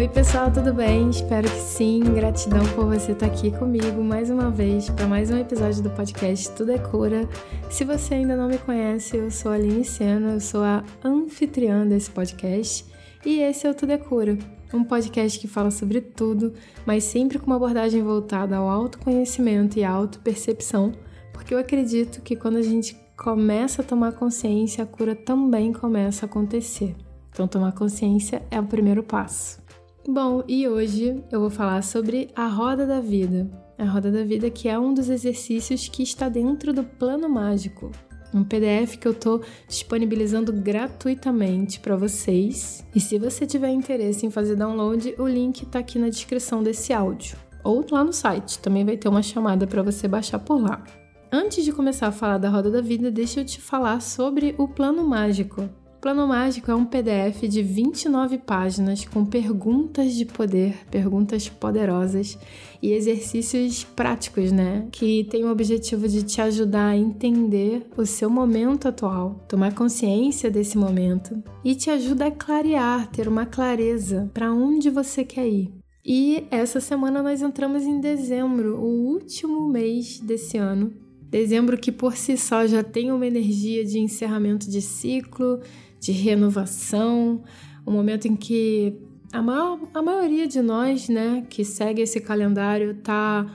Oi, pessoal, tudo bem? Espero que sim. Gratidão por você estar aqui comigo mais uma vez para mais um episódio do podcast Tudo é Cura. Se você ainda não me conhece, eu sou a Aline Sena, eu sou a anfitriã desse podcast e esse é o Tudo é Cura, um podcast que fala sobre tudo, mas sempre com uma abordagem voltada ao autoconhecimento e à autopercepção, porque eu acredito que quando a gente começa a tomar consciência, a cura também começa a acontecer. Então, tomar consciência é o primeiro passo. Bom, e hoje eu vou falar sobre a roda da vida. A roda da vida que é um dos exercícios que está dentro do plano mágico. Um PDF que eu estou disponibilizando gratuitamente para vocês. E se você tiver interesse em fazer download, o link está aqui na descrição desse áudio. Ou lá no site, também vai ter uma chamada para você baixar por lá. Antes de começar a falar da roda da vida, deixa eu te falar sobre o plano mágico. Plano Mágico é um PDF de 29 páginas com perguntas de poder, perguntas poderosas e exercícios práticos, né? Que tem o objetivo de te ajudar a entender o seu momento atual, tomar consciência desse momento e te ajuda a clarear, ter uma clareza para onde você quer ir. E essa semana nós entramos em dezembro, o último mês desse ano. Dezembro que por si só já tem uma energia de encerramento de ciclo, de renovação, um momento em que a, maior, a maioria de nós, né, que segue esse calendário, tá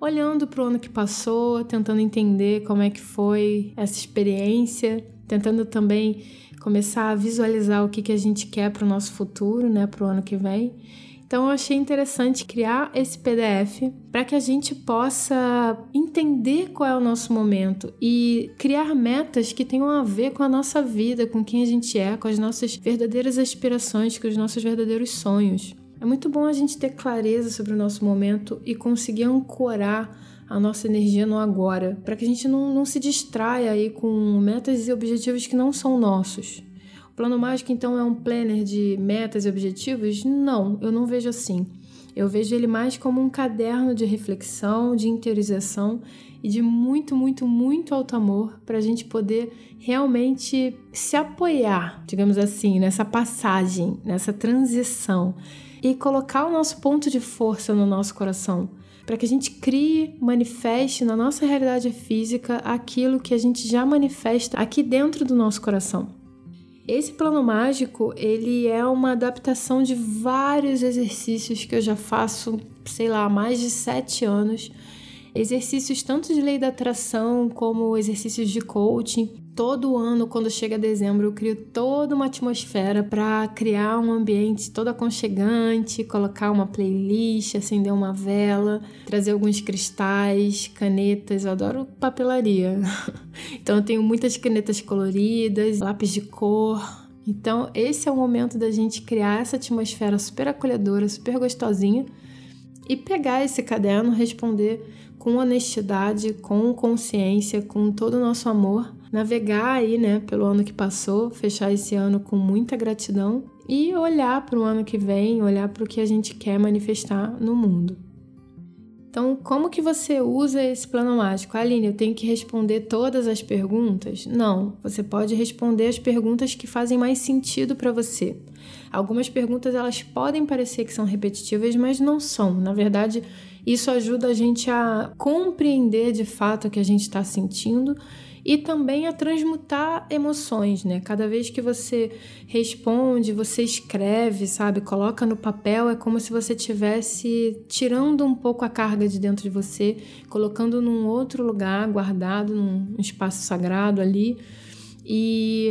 olhando para o ano que passou, tentando entender como é que foi essa experiência, tentando também começar a visualizar o que, que a gente quer para o nosso futuro, né, para o ano que vem. Então eu achei interessante criar esse PDF para que a gente possa entender qual é o nosso momento e criar metas que tenham a ver com a nossa vida, com quem a gente é, com as nossas verdadeiras aspirações, com os nossos verdadeiros sonhos. É muito bom a gente ter clareza sobre o nosso momento e conseguir ancorar a nossa energia no agora, para que a gente não, não se distraia aí com metas e objetivos que não são nossos. Plano mágico, então, é um planner de metas e objetivos? Não, eu não vejo assim. Eu vejo ele mais como um caderno de reflexão, de interiorização e de muito, muito, muito alto amor para a gente poder realmente se apoiar, digamos assim, nessa passagem, nessa transição e colocar o nosso ponto de força no nosso coração para que a gente crie, manifeste na nossa realidade física aquilo que a gente já manifesta aqui dentro do nosso coração. Esse plano mágico, ele é uma adaptação de vários exercícios que eu já faço, sei lá, há mais de sete anos. Exercícios tanto de lei da atração como exercícios de coaching. Todo ano, quando chega dezembro, eu crio toda uma atmosfera para criar um ambiente todo aconchegante, colocar uma playlist, acender uma vela, trazer alguns cristais, canetas. Eu adoro papelaria. Então eu tenho muitas canetas coloridas, lápis de cor. Então esse é o momento da gente criar essa atmosfera super acolhedora, super gostosinha e pegar esse caderno, responder com honestidade, com consciência, com todo o nosso amor, navegar aí, né, pelo ano que passou, fechar esse ano com muita gratidão e olhar para o ano que vem, olhar para o que a gente quer manifestar no mundo. Então, como que você usa esse plano mágico? Aline, eu tenho que responder todas as perguntas? Não, você pode responder as perguntas que fazem mais sentido para você. Algumas perguntas elas podem parecer que são repetitivas, mas não são. Na verdade, isso ajuda a gente a compreender de fato o que a gente está sentindo e também a transmutar emoções, né? Cada vez que você responde, você escreve, sabe, coloca no papel, é como se você tivesse tirando um pouco a carga de dentro de você, colocando num outro lugar, guardado num espaço sagrado ali e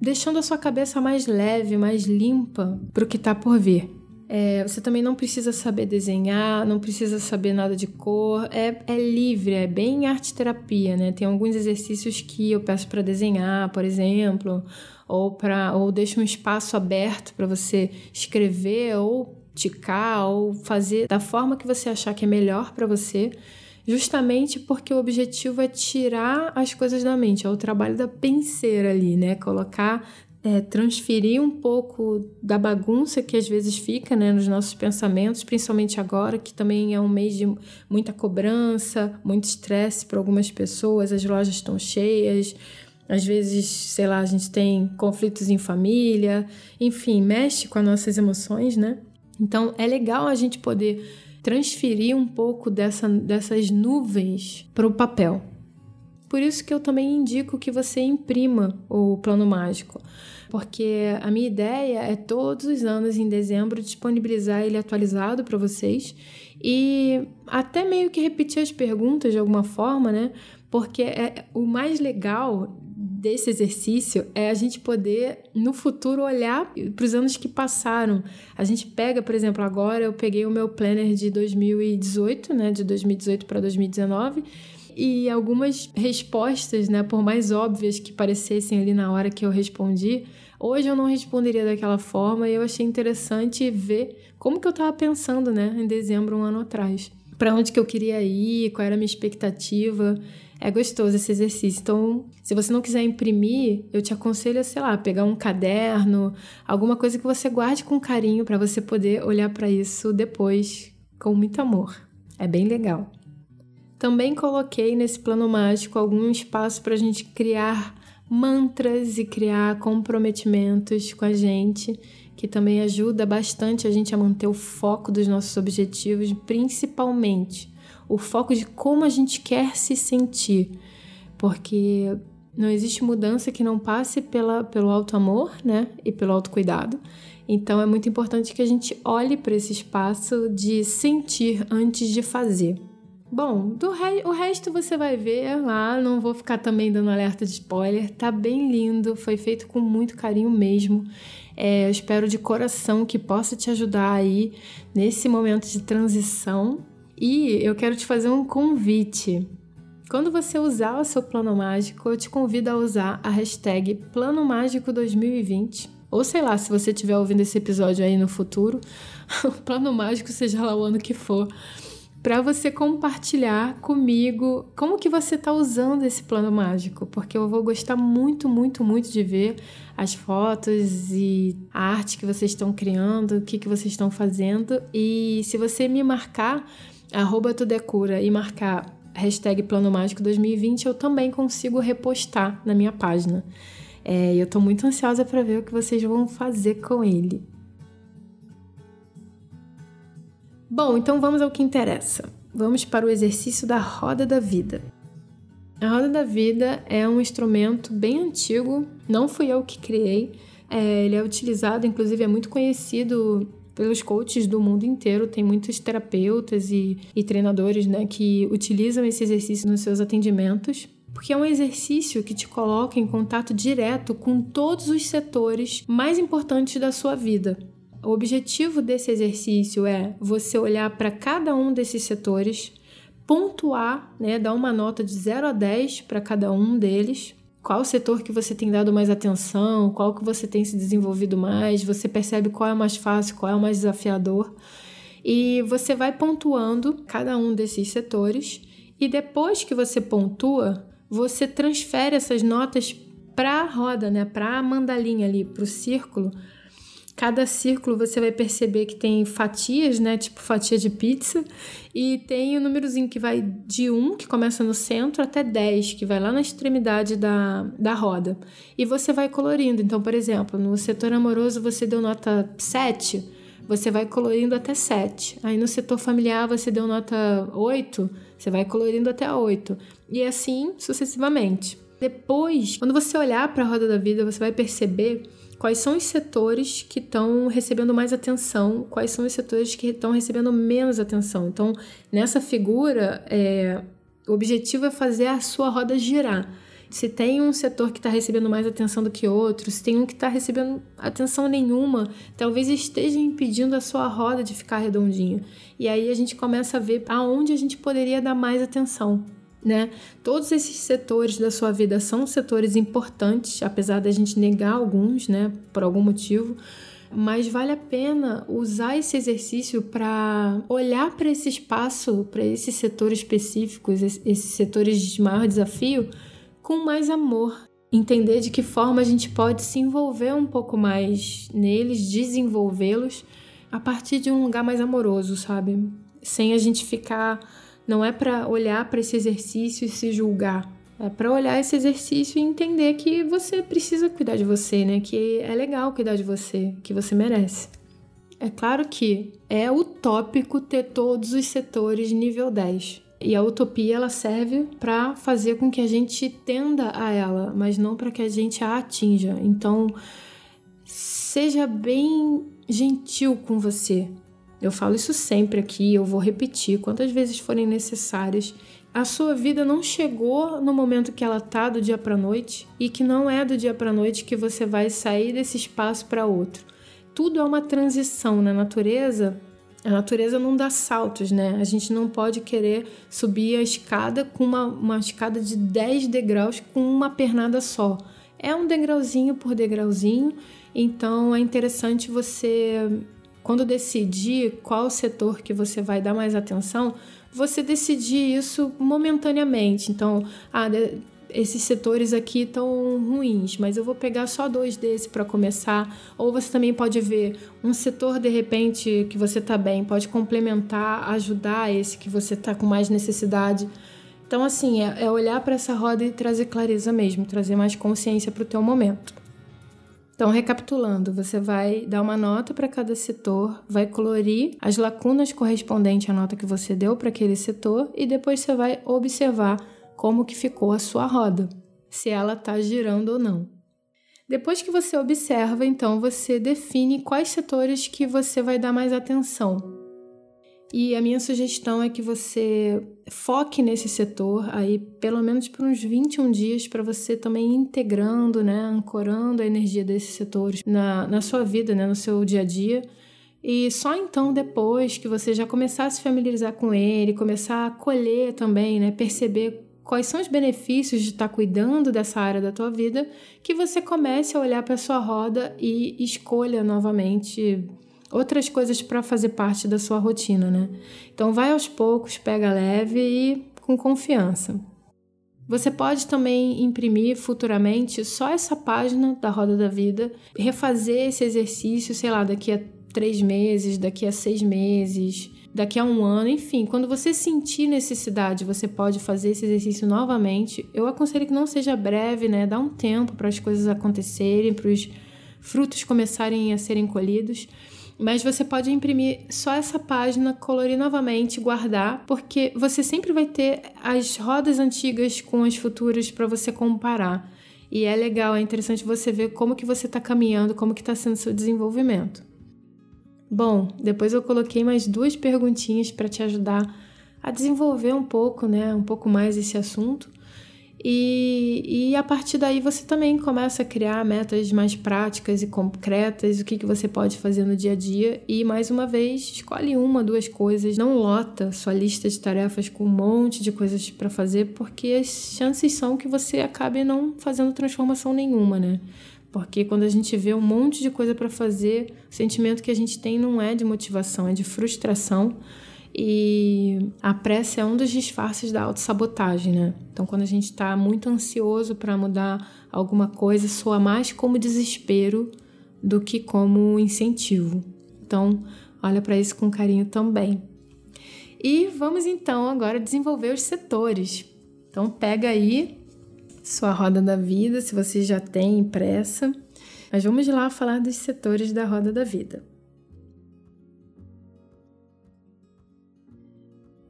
deixando a sua cabeça mais leve, mais limpa para o que está por vir. É, você também não precisa saber desenhar, não precisa saber nada de cor. É, é livre, é bem arte terapia, né? Tem alguns exercícios que eu peço para desenhar, por exemplo, ou para ou deixo um espaço aberto para você escrever ou ticar ou fazer da forma que você achar que é melhor para você justamente porque o objetivo é tirar as coisas da mente, é o trabalho da penseira ali, né? Colocar é, transferir um pouco da bagunça que às vezes fica né, nos nossos pensamentos, principalmente agora, que também é um mês de muita cobrança, muito estresse para algumas pessoas, as lojas estão cheias, às vezes, sei lá, a gente tem conflitos em família, enfim, mexe com as nossas emoções, né? Então é legal a gente poder transferir um pouco dessa, dessas nuvens para o papel. Por isso que eu também indico que você imprima o plano mágico, porque a minha ideia é todos os anos em dezembro disponibilizar ele atualizado para vocês e até meio que repetir as perguntas de alguma forma, né? Porque é o mais legal desse exercício é a gente poder, no futuro, olhar para os anos que passaram. A gente pega, por exemplo, agora eu peguei o meu planner de 2018, né, de 2018 para 2019, e algumas respostas, né, por mais óbvias que parecessem ali na hora que eu respondi, hoje eu não responderia daquela forma e eu achei interessante ver como que eu estava pensando, né, em dezembro, um ano atrás. Para onde que eu queria ir, qual era a minha expectativa é gostoso esse exercício. Então, se você não quiser imprimir, eu te aconselho, sei lá, pegar um caderno, alguma coisa que você guarde com carinho para você poder olhar para isso depois com muito amor. É bem legal. Também coloquei nesse plano mágico algum espaço para a gente criar mantras e criar comprometimentos com a gente, que também ajuda bastante a gente a manter o foco dos nossos objetivos, principalmente o foco de como a gente quer se sentir, porque não existe mudança que não passe pela, pelo alto amor, né, e pelo autocuidado. Então é muito importante que a gente olhe para esse espaço de sentir antes de fazer. Bom, do re o resto você vai ver lá, não vou ficar também dando alerta de spoiler. Tá bem lindo, foi feito com muito carinho mesmo. É, eu espero de coração que possa te ajudar aí nesse momento de transição e eu quero te fazer um convite. Quando você usar o seu plano mágico, eu te convido a usar a hashtag Plano Mágico 2020. Ou sei lá, se você estiver ouvindo esse episódio aí no futuro, o plano mágico seja lá o ano que for, para você compartilhar comigo como que você está usando esse plano mágico, porque eu vou gostar muito, muito, muito de ver as fotos e a arte que vocês estão criando, o que, que vocês estão fazendo. E se você me marcar, arroba Tudecura e marcar hashtag Plano Mágico 2020, eu também consigo repostar na minha página. É, eu tô muito ansiosa para ver o que vocês vão fazer com ele. Bom, então vamos ao que interessa. Vamos para o exercício da roda da vida. A roda da vida é um instrumento bem antigo, não fui eu que criei. É, ele é utilizado, inclusive é muito conhecido pelos coaches do mundo inteiro. Tem muitos terapeutas e, e treinadores né, que utilizam esse exercício nos seus atendimentos porque é um exercício que te coloca em contato direto com todos os setores mais importantes da sua vida. O objetivo desse exercício é você olhar para cada um desses setores, pontuar, né, dar uma nota de 0 a 10 para cada um deles, qual setor que você tem dado mais atenção, qual que você tem se desenvolvido mais, você percebe qual é o mais fácil, qual é o mais desafiador. E você vai pontuando cada um desses setores e depois que você pontua, você transfere essas notas para a roda, né, para a mandalinha ali, para o círculo, Cada círculo você vai perceber que tem fatias, né? Tipo fatia de pizza. E tem o númerozinho que vai de 1, que começa no centro, até 10, que vai lá na extremidade da, da roda. E você vai colorindo. Então, por exemplo, no setor amoroso você deu nota 7, você vai colorindo até 7. Aí no setor familiar você deu nota 8, você vai colorindo até 8. E assim sucessivamente. Depois, quando você olhar para a roda da vida, você vai perceber quais são os setores que estão recebendo mais atenção, quais são os setores que estão recebendo menos atenção. Então, nessa figura, é, o objetivo é fazer a sua roda girar. Se tem um setor que está recebendo mais atenção do que outro, se tem um que está recebendo atenção nenhuma, talvez esteja impedindo a sua roda de ficar redondinha. E aí a gente começa a ver aonde a gente poderia dar mais atenção né? Todos esses setores da sua vida são setores importantes, apesar da gente negar alguns, né, por algum motivo, mas vale a pena usar esse exercício para olhar para esse espaço, para esses setores específicos, esses setores de maior desafio, com mais amor. Entender de que forma a gente pode se envolver um pouco mais neles, desenvolvê-los a partir de um lugar mais amoroso, sabe? Sem a gente ficar não é para olhar para esse exercício e se julgar. É para olhar esse exercício e entender que você precisa cuidar de você, né? Que é legal cuidar de você, que você merece. É claro que é utópico ter todos os setores nível 10. E a utopia ela serve para fazer com que a gente tenda a ela, mas não para que a gente a atinja. Então, seja bem gentil com você. Eu falo isso sempre aqui, eu vou repetir quantas vezes forem necessárias. A sua vida não chegou no momento que ela tá do dia para noite e que não é do dia para noite que você vai sair desse espaço para outro. Tudo é uma transição na natureza a natureza não dá saltos, né? A gente não pode querer subir a escada com uma, uma escada de 10 degraus com uma pernada só. É um degrauzinho por degrauzinho, então é interessante você, quando decidir qual setor que você vai dar mais atenção, você decidir isso momentaneamente. Então, ah, esses setores aqui estão ruins, mas eu vou pegar só dois desses para começar. Ou você também pode ver um setor de repente que você está bem, pode complementar, ajudar esse que você está com mais necessidade. Então, assim, é, é olhar para essa roda e trazer clareza mesmo, trazer mais consciência para o teu momento. Então, recapitulando, você vai dar uma nota para cada setor, vai colorir as lacunas correspondentes à nota que você deu para aquele setor e depois você vai observar como que ficou a sua roda, se ela está girando ou não. Depois que você observa, então você define quais setores que você vai dar mais atenção. E a minha sugestão é que você foque nesse setor aí pelo menos por uns 21 dias para você também integrando, né, ancorando a energia desses setores na, na sua vida, né, no seu dia a dia. E só então depois que você já começar a se familiarizar com ele, começar a colher também, né, perceber quais são os benefícios de estar tá cuidando dessa área da tua vida, que você comece a olhar para sua roda e escolha novamente outras coisas para fazer parte da sua rotina, né? Então vai aos poucos, pega leve e com confiança. Você pode também imprimir futuramente só essa página da Roda da Vida, refazer esse exercício, sei lá, daqui a três meses, daqui a seis meses, daqui a um ano, enfim, quando você sentir necessidade, você pode fazer esse exercício novamente. Eu aconselho que não seja breve, né? Dá um tempo para as coisas acontecerem, para os frutos começarem a serem colhidos. Mas você pode imprimir só essa página, colorir novamente, guardar, porque você sempre vai ter as rodas antigas com as futuras para você comparar. E é legal, é interessante você ver como que você está caminhando, como que está sendo seu desenvolvimento. Bom, depois eu coloquei mais duas perguntinhas para te ajudar a desenvolver um pouco, né, um pouco mais esse assunto. E, e a partir daí você também começa a criar metas mais práticas e concretas, o que, que você pode fazer no dia a dia. E mais uma vez, escolhe uma, duas coisas. Não lota sua lista de tarefas com um monte de coisas para fazer, porque as chances são que você acabe não fazendo transformação nenhuma, né? Porque quando a gente vê um monte de coisa para fazer, o sentimento que a gente tem não é de motivação, é de frustração. E a pressa é um dos disfarces da autossabotagem, né? Então, quando a gente está muito ansioso para mudar alguma coisa, soa mais como desespero do que como incentivo. Então, olha para isso com carinho também. E vamos então agora desenvolver os setores. Então, pega aí sua roda da vida, se você já tem impressa. Mas vamos lá falar dos setores da roda da vida.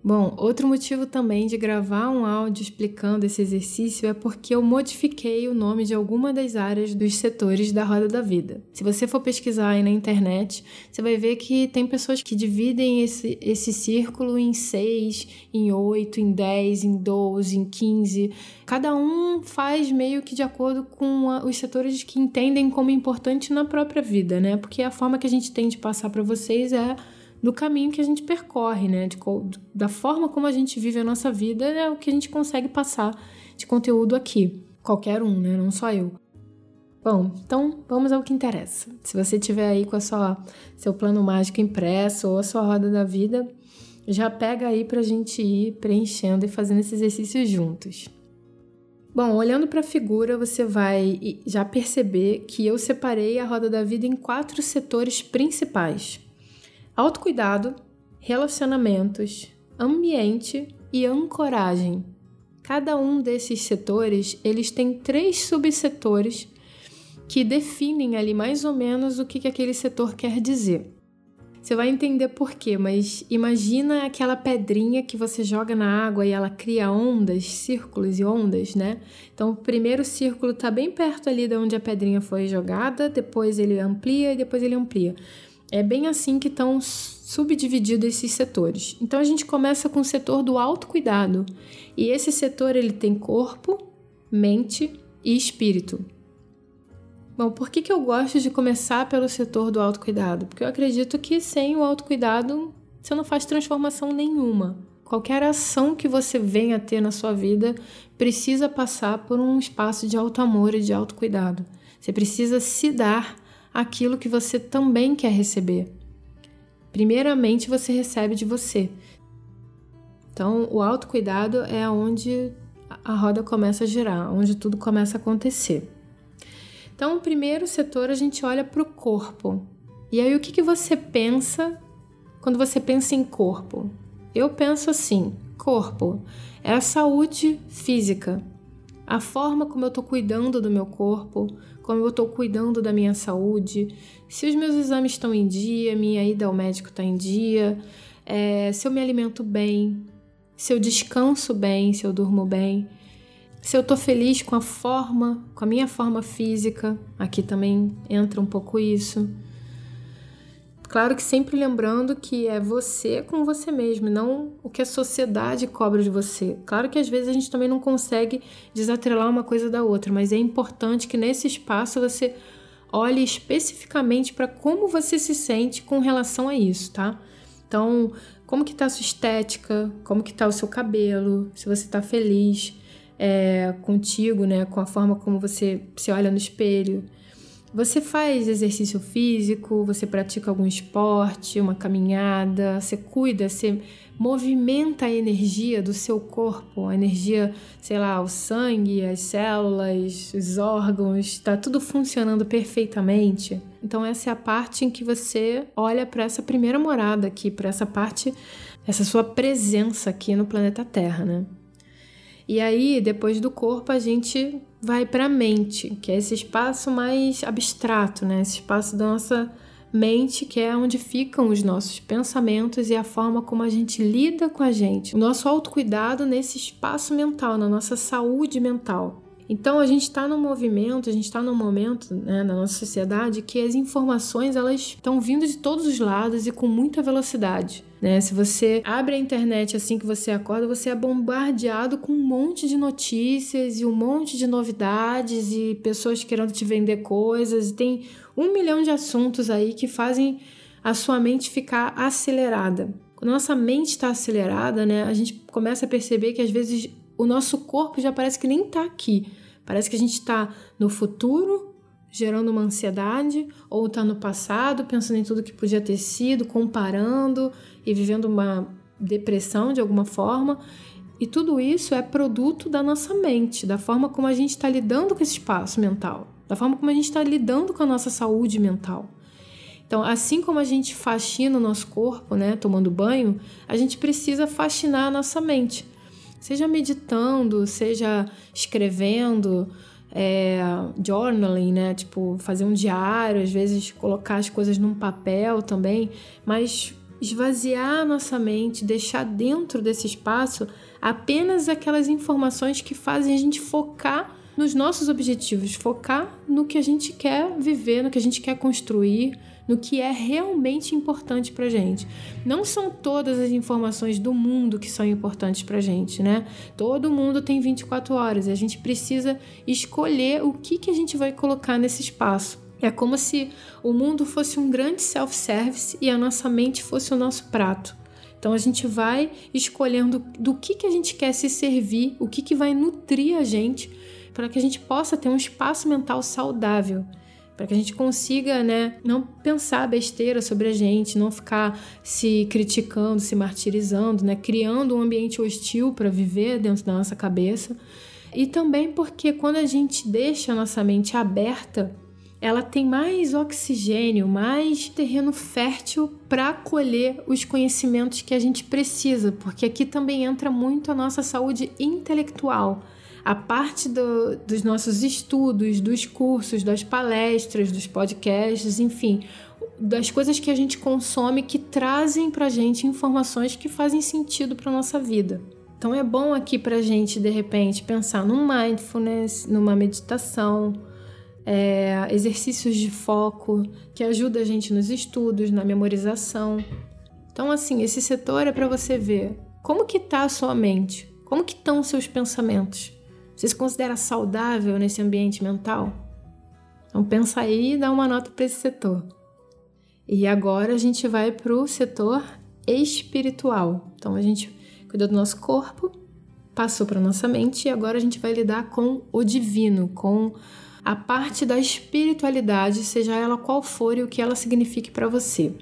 Bom, outro motivo também de gravar um áudio explicando esse exercício é porque eu modifiquei o nome de alguma das áreas dos setores da roda da vida. Se você for pesquisar aí na internet, você vai ver que tem pessoas que dividem esse, esse círculo em seis, em oito, em dez, em doze, em quinze. Cada um faz meio que de acordo com a, os setores que entendem como importante na própria vida, né? Porque a forma que a gente tem de passar para vocês é do caminho que a gente percorre, né? De, da forma como a gente vive a nossa vida é o que a gente consegue passar de conteúdo aqui. Qualquer um, né? Não só eu. Bom, então vamos ao que interessa. Se você tiver aí com a sua seu plano mágico impresso ou a sua roda da vida, já pega aí para a gente ir preenchendo e fazendo esse exercício juntos. Bom, olhando para a figura, você vai já perceber que eu separei a roda da vida em quatro setores principais autocuidado, relacionamentos, ambiente e ancoragem. Cada um desses setores, eles têm três subsetores que definem ali mais ou menos o que, que aquele setor quer dizer. Você vai entender por quê, mas imagina aquela pedrinha que você joga na água e ela cria ondas, círculos e ondas, né? Então, o primeiro círculo está bem perto ali de onde a pedrinha foi jogada, depois ele amplia e depois ele amplia. É bem assim que estão subdivididos esses setores. Então, a gente começa com o setor do autocuidado. E esse setor ele tem corpo, mente e espírito. Bom, por que, que eu gosto de começar pelo setor do autocuidado? Porque eu acredito que sem o autocuidado você não faz transformação nenhuma. Qualquer ação que você venha a ter na sua vida precisa passar por um espaço de alto amor e de autocuidado. Você precisa se dar aquilo que você também quer receber. Primeiramente, você recebe de você. Então, o autocuidado é onde a roda começa a girar, onde tudo começa a acontecer. Então, o primeiro setor a gente olha para o corpo. E aí, o que, que você pensa quando você pensa em corpo? Eu penso assim: corpo é a saúde física, a forma como eu estou cuidando do meu corpo, como eu estou cuidando da minha saúde, se os meus exames estão em dia, minha ida ao médico está em dia, é, se eu me alimento bem, se eu descanso bem, se eu durmo bem se eu tô feliz com a forma, com a minha forma física, aqui também entra um pouco isso. Claro que sempre lembrando que é você com você mesmo, não o que a sociedade cobra de você. Claro que às vezes a gente também não consegue desatrelar uma coisa da outra, mas é importante que nesse espaço você olhe especificamente para como você se sente com relação a isso, tá? Então, como que tá a sua estética, como que tá o seu cabelo, se você tá feliz, é, contigo, né? Com a forma como você se olha no espelho. Você faz exercício físico, você pratica algum esporte, uma caminhada, você cuida, você movimenta a energia do seu corpo, a energia, sei lá, o sangue, as células, os órgãos, está tudo funcionando perfeitamente. Então essa é a parte em que você olha para essa primeira morada aqui, para essa parte, essa sua presença aqui no planeta Terra, né? E aí, depois do corpo, a gente vai para a mente, que é esse espaço mais abstrato, né? Esse espaço da nossa mente, que é onde ficam os nossos pensamentos e a forma como a gente lida com a gente. O nosso autocuidado nesse espaço mental, na nossa saúde mental. Então a gente está no movimento, a gente está num momento né, na nossa sociedade que as informações elas estão vindo de todos os lados e com muita velocidade. Né? Se você abre a internet assim que você acorda, você é bombardeado com um monte de notícias e um monte de novidades e pessoas querendo te vender coisas. E tem um milhão de assuntos aí que fazem a sua mente ficar acelerada. Quando a nossa mente está acelerada, né, a gente começa a perceber que às vezes o nosso corpo já parece que nem está aqui. Parece que a gente está no futuro, gerando uma ansiedade, ou está no passado, pensando em tudo que podia ter sido, comparando e vivendo uma depressão de alguma forma. E tudo isso é produto da nossa mente, da forma como a gente está lidando com esse espaço mental, da forma como a gente está lidando com a nossa saúde mental. Então, assim como a gente faxina o nosso corpo, né, tomando banho, a gente precisa faxinar a nossa mente seja meditando, seja escrevendo, é, journaling, né? Tipo, fazer um diário, às vezes colocar as coisas num papel também, mas esvaziar nossa mente, deixar dentro desse espaço apenas aquelas informações que fazem a gente focar nos nossos objetivos, focar no que a gente quer viver, no que a gente quer construir, no que é realmente importante para gente. Não são todas as informações do mundo que são importantes para gente, né? Todo mundo tem 24 horas e a gente precisa escolher o que, que a gente vai colocar nesse espaço. É como se o mundo fosse um grande self-service e a nossa mente fosse o nosso prato. Então a gente vai escolhendo do que, que a gente quer se servir, o que, que vai nutrir a gente, para que a gente possa ter um espaço mental saudável para que a gente consiga, né, não pensar besteira sobre a gente, não ficar se criticando, se martirizando, né, criando um ambiente hostil para viver dentro da nossa cabeça. E também porque quando a gente deixa a nossa mente aberta, ela tem mais oxigênio, mais terreno fértil para acolher os conhecimentos que a gente precisa, porque aqui também entra muito a nossa saúde intelectual a parte do, dos nossos estudos, dos cursos, das palestras, dos podcasts, enfim, das coisas que a gente consome que trazem pra gente informações que fazem sentido para nossa vida. Então é bom aqui pra gente de repente pensar num mindfulness, numa meditação, é, exercícios de foco que ajuda a gente nos estudos, na memorização. Então assim, esse setor é para você ver como que tá a sua mente, como que estão seus pensamentos. Você se considera saudável nesse ambiente mental? Então pensa aí e dá uma nota para esse setor. E agora a gente vai para o setor espiritual. Então a gente cuidou do nosso corpo, passou para nossa mente e agora a gente vai lidar com o divino, com a parte da espiritualidade, seja ela qual for e o que ela signifique para você.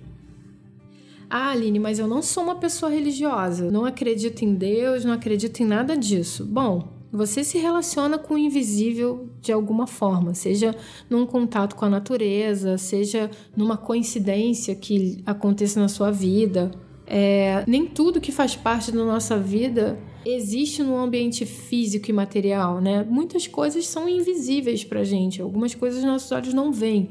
Ah, Aline, mas eu não sou uma pessoa religiosa, não acredito em Deus, não acredito em nada disso. Bom, você se relaciona com o invisível de alguma forma, seja num contato com a natureza, seja numa coincidência que aconteça na sua vida. É, nem tudo que faz parte da nossa vida existe no ambiente físico e material, né? Muitas coisas são invisíveis para gente, algumas coisas nossos olhos não veem.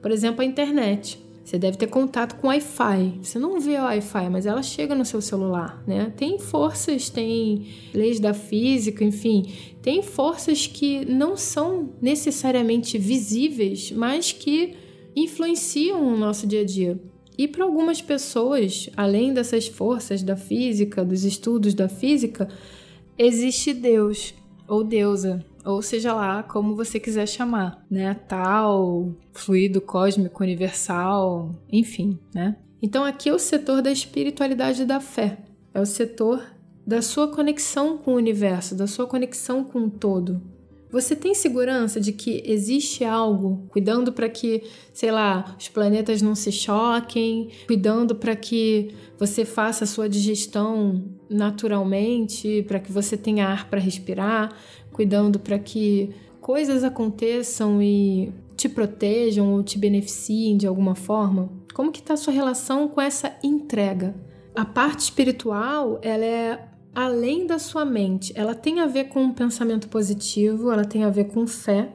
Por exemplo, a internet. Você deve ter contato com Wi-Fi. Você não vê o Wi-Fi, mas ela chega no seu celular, né? Tem forças, tem leis da física, enfim, tem forças que não são necessariamente visíveis, mas que influenciam o nosso dia a dia. E para algumas pessoas, além dessas forças da física, dos estudos da física, existe Deus ou deusa, ou seja lá como você quiser chamar, né? Tal, fluido cósmico universal, enfim, né? Então aqui é o setor da espiritualidade da fé, é o setor da sua conexão com o universo, da sua conexão com o todo. Você tem segurança de que existe algo cuidando para que, sei lá, os planetas não se choquem, cuidando para que você faça a sua digestão naturalmente, para que você tenha ar para respirar, cuidando para que coisas aconteçam e te protejam ou te beneficiem de alguma forma? Como que está a sua relação com essa entrega? A parte espiritual, ela é além da sua mente. Ela tem a ver com um pensamento positivo, ela tem a ver com fé,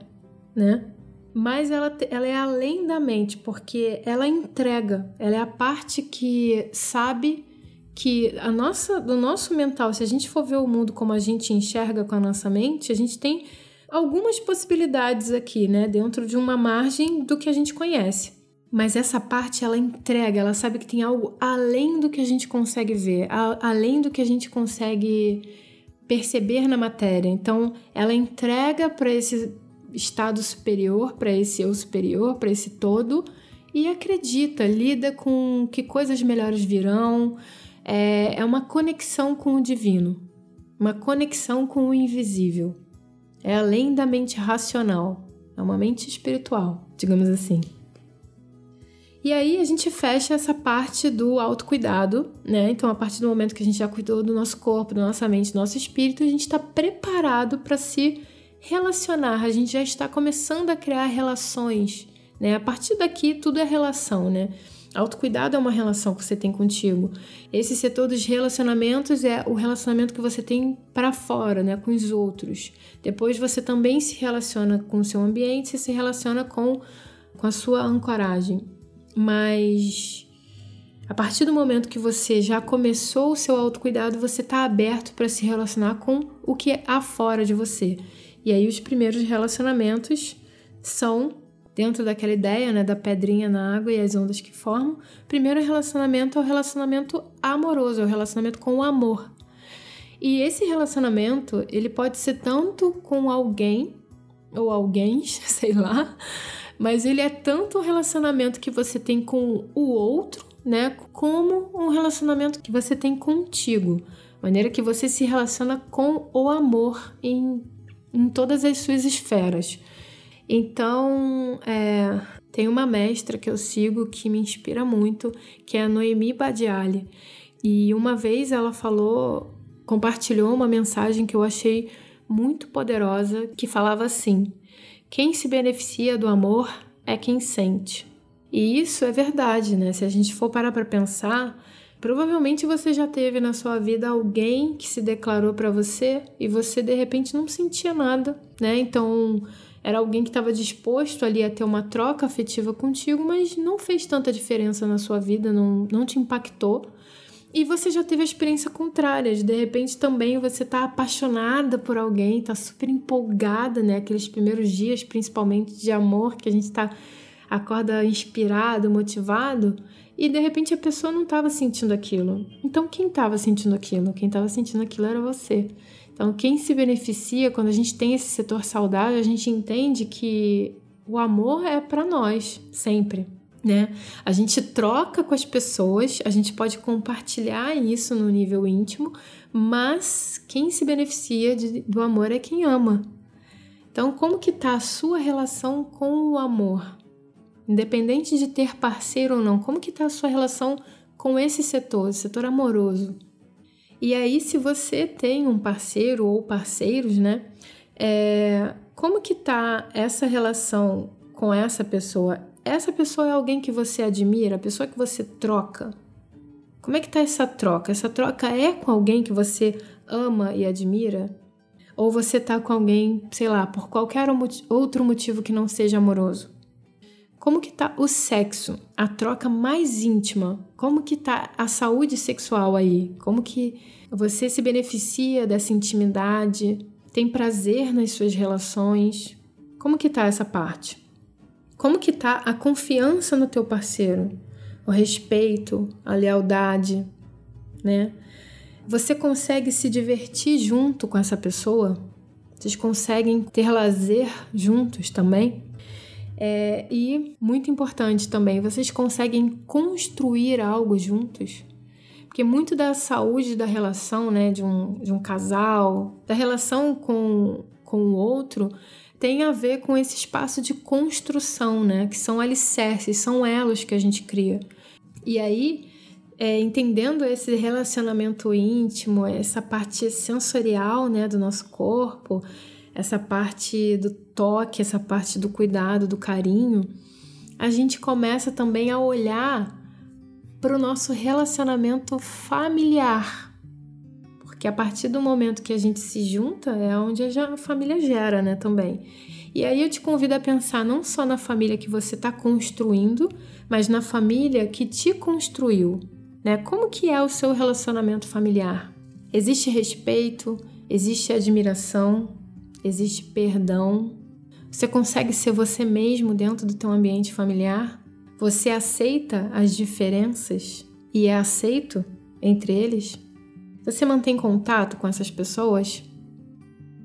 né? Mas ela, ela é além da mente, porque ela entrega, ela é a parte que sabe que a nossa, do nosso mental, se a gente for ver o mundo como a gente enxerga com a nossa mente, a gente tem algumas possibilidades aqui, né, dentro de uma margem do que a gente conhece. Mas essa parte ela entrega, ela sabe que tem algo além do que a gente consegue ver, a, além do que a gente consegue perceber na matéria. Então, ela entrega para esse estado superior, para esse eu superior, para esse todo e acredita, lida com que coisas melhores virão, é, é uma conexão com o divino, uma conexão com o invisível. É além da mente racional, é uma mente espiritual, digamos assim. E aí a gente fecha essa parte do autocuidado, né? Então, a partir do momento que a gente já cuidou do nosso corpo, da nossa mente, do nosso espírito, a gente está preparado para se relacionar, a gente já está começando a criar relações, né? A partir daqui tudo é relação, né? Autocuidado é uma relação que você tem contigo. Esse setor dos relacionamentos é o relacionamento que você tem para fora, né, com os outros. Depois você também se relaciona com o seu ambiente, você se relaciona com, com a sua ancoragem. Mas a partir do momento que você já começou o seu autocuidado, você está aberto para se relacionar com o que há fora de você. E aí os primeiros relacionamentos são dentro daquela ideia né, da pedrinha na água e as ondas que formam, primeiro relacionamento é o relacionamento amoroso, é o relacionamento com o amor. E esse relacionamento, ele pode ser tanto com alguém ou alguém, sei lá, mas ele é tanto um relacionamento que você tem com o outro, né, como um relacionamento que você tem contigo, maneira que você se relaciona com o amor em, em todas as suas esferas. Então, é, tem uma mestra que eu sigo que me inspira muito, que é a Noemi Badiali. E uma vez ela falou, compartilhou uma mensagem que eu achei muito poderosa, que falava assim: quem se beneficia do amor é quem sente. E isso é verdade, né? Se a gente for parar para pensar, provavelmente você já teve na sua vida alguém que se declarou para você e você de repente não sentia nada, né? Então, era alguém que estava disposto ali a ter uma troca afetiva contigo, mas não fez tanta diferença na sua vida, não, não te impactou. E você já teve a experiência contrária, de, de repente também você tá apaixonada por alguém, tá super empolgada, né? Aqueles primeiros dias, principalmente de amor, que a gente tá acorda inspirado, motivado, e de repente a pessoa não estava sentindo aquilo. Então quem estava sentindo aquilo? Quem estava sentindo aquilo era você. Então quem se beneficia quando a gente tem esse setor saudável, a gente entende que o amor é para nós, sempre né? A gente troca com as pessoas, a gente pode compartilhar isso no nível íntimo, mas quem se beneficia de, do amor é quem ama. Então, como que tá a sua relação com o amor? Independente de ter parceiro ou não, como que tá a sua relação com esse setor, esse setor amoroso? E aí, se você tem um parceiro ou parceiros, né? É, como que tá essa relação com essa pessoa? essa pessoa é alguém que você admira, a pessoa que você troca. Como é que tá essa troca? Essa troca é com alguém que você ama e admira? Ou você tá com alguém, sei lá, por qualquer outro motivo que não seja amoroso? Como que tá o sexo, a troca mais íntima? Como que tá a saúde sexual aí? Como que você se beneficia dessa intimidade? Tem prazer nas suas relações? Como que tá essa parte? Como que tá a confiança no teu parceiro? O respeito, a lealdade, né? Você consegue se divertir junto com essa pessoa? Vocês conseguem ter lazer juntos também? É, e, muito importante também, vocês conseguem construir algo juntos? Porque muito da saúde da relação, né, de um, de um casal, da relação com, com o outro, tem a ver com esse espaço de construção, né? Que são alicerces, são elos que a gente cria. E aí, é, entendendo esse relacionamento íntimo, essa parte sensorial, né, do nosso corpo, essa parte do toque, essa parte do cuidado, do carinho, a gente começa também a olhar para o nosso relacionamento familiar, porque a partir do momento que a gente se junta é onde a família gera, né, também. E aí eu te convido a pensar não só na família que você está construindo, mas na família que te construiu, né? Como que é o seu relacionamento familiar? Existe respeito, existe admiração, existe perdão. Você consegue ser você mesmo dentro do teu ambiente familiar? Você aceita as diferenças e é aceito entre eles? Você mantém contato com essas pessoas?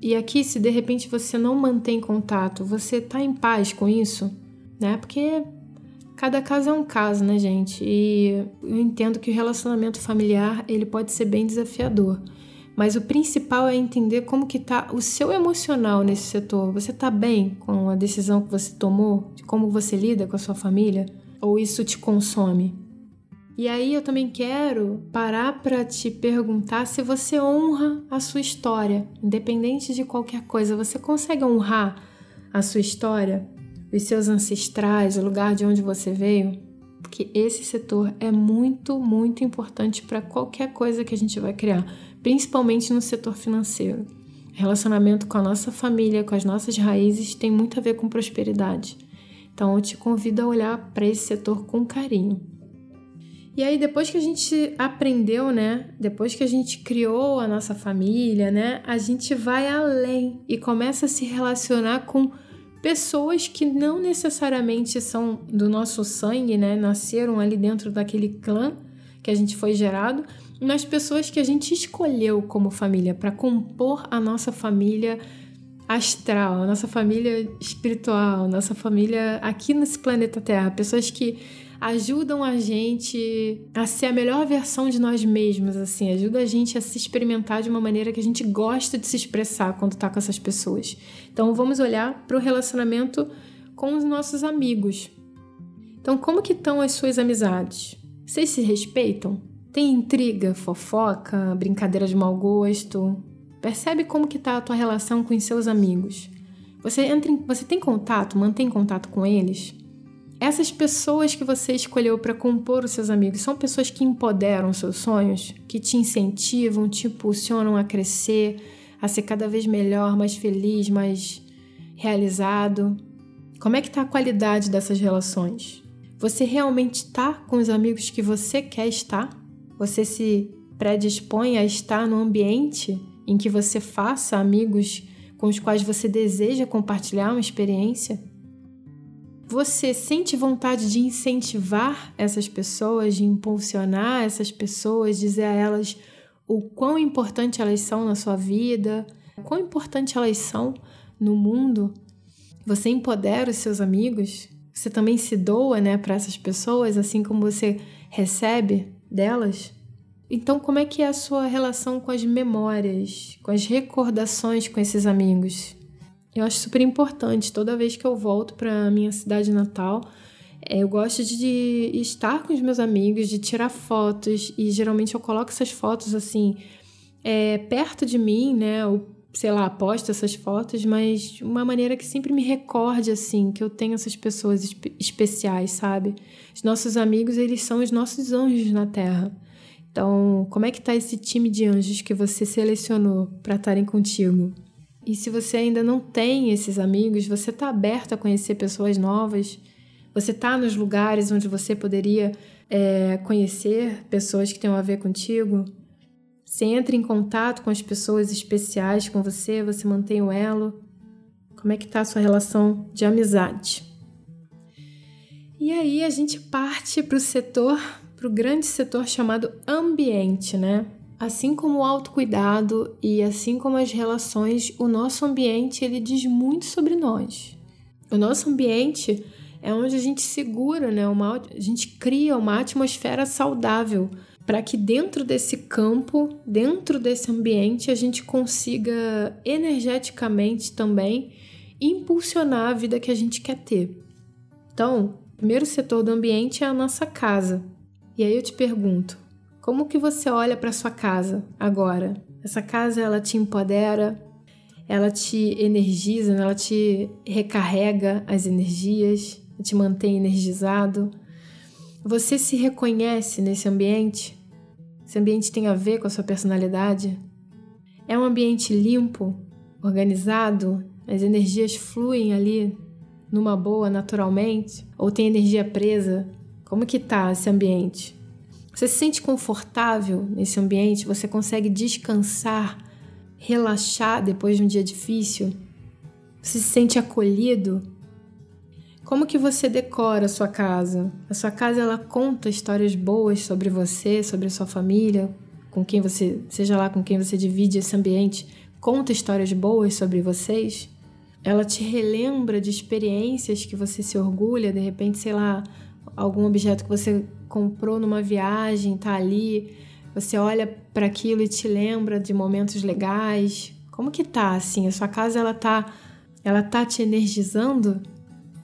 E aqui, se de repente você não mantém contato, você tá em paz com isso? Né? Porque cada caso é um caso, né, gente? E eu entendo que o relacionamento familiar, ele pode ser bem desafiador. Mas o principal é entender como que tá o seu emocional nesse setor. Você tá bem com a decisão que você tomou, de como você lida com a sua família? Ou isso te consome? E aí eu também quero parar para te perguntar se você honra a sua história, independente de qualquer coisa. Você consegue honrar a sua história, os seus ancestrais, o lugar de onde você veio? Porque esse setor é muito, muito importante para qualquer coisa que a gente vai criar, principalmente no setor financeiro. Relacionamento com a nossa família, com as nossas raízes, tem muito a ver com prosperidade. Então eu te convido a olhar para esse setor com carinho. E aí, depois que a gente aprendeu, né? Depois que a gente criou a nossa família, né? A gente vai além e começa a se relacionar com pessoas que não necessariamente são do nosso sangue, né? Nasceram ali dentro daquele clã que a gente foi gerado, mas pessoas que a gente escolheu como família para compor a nossa família astral, a nossa família espiritual, nossa família aqui nesse planeta Terra, pessoas que ajudam a gente a ser a melhor versão de nós mesmos, assim, ajuda a gente a se experimentar de uma maneira que a gente gosta de se expressar quando tá com essas pessoas. Então vamos olhar para o relacionamento com os nossos amigos. Então, como que estão as suas amizades? Vocês se respeitam? Tem intriga, fofoca, brincadeira de mau gosto? Percebe como que tá a tua relação com os seus amigos? Você entra em, você tem contato, mantém contato com eles? Essas pessoas que você escolheu para compor os seus amigos são pessoas que empoderam seus sonhos, que te incentivam, te impulsionam a crescer, a ser cada vez melhor, mais feliz, mais realizado? Como é que está a qualidade dessas relações? Você realmente está com os amigos que você quer estar? Você se predispõe a estar no ambiente em que você faça amigos com os quais você deseja compartilhar uma experiência? Você sente vontade de incentivar essas pessoas, de impulsionar essas pessoas, dizer a elas o quão importante elas são na sua vida, quão importante elas são no mundo? Você empodera os seus amigos? Você também se doa, né, para essas pessoas, assim como você recebe delas? Então, como é que é a sua relação com as memórias, com as recordações com esses amigos? Eu acho super importante. Toda vez que eu volto para minha cidade natal, é, eu gosto de estar com os meus amigos, de tirar fotos e geralmente eu coloco essas fotos assim é, perto de mim, né? Sei lá, posto essas fotos, mas de uma maneira que sempre me recorde assim que eu tenho essas pessoas espe especiais, sabe? Os nossos amigos, eles são os nossos anjos na Terra. Então, como é que tá esse time de anjos que você selecionou para estarem contigo? E se você ainda não tem esses amigos, você está aberto a conhecer pessoas novas? Você está nos lugares onde você poderia é, conhecer pessoas que tenham a ver contigo? Você entra em contato com as pessoas especiais com você, você mantém o elo? Como é que está a sua relação de amizade? E aí a gente parte para o setor, para o grande setor chamado ambiente, né? Assim como o autocuidado e assim como as relações, o nosso ambiente ele diz muito sobre nós. O nosso ambiente é onde a gente segura, né? Uma, a gente cria uma atmosfera saudável para que dentro desse campo, dentro desse ambiente, a gente consiga energeticamente também impulsionar a vida que a gente quer ter. Então, o primeiro setor do ambiente é a nossa casa. E aí eu te pergunto, como que você olha para sua casa agora? Essa casa ela te empodera, ela te energiza, ela te recarrega as energias, te mantém energizado. Você se reconhece nesse ambiente? Esse ambiente tem a ver com a sua personalidade? É um ambiente limpo, organizado? As energias fluem ali numa boa naturalmente? Ou tem energia presa? Como que tá esse ambiente? Você se sente confortável nesse ambiente? Você consegue descansar, relaxar depois de um dia difícil? Você se sente acolhido? Como que você decora a sua casa? A sua casa ela conta histórias boas sobre você, sobre a sua família, com quem você, seja lá com quem você divide esse ambiente, conta histórias boas sobre vocês? Ela te relembra de experiências que você se orgulha, de repente, sei lá, algum objeto que você comprou numa viagem, tá ali, você olha para aquilo e te lembra de momentos legais. Como que tá assim? A sua casa ela tá ela tá te energizando?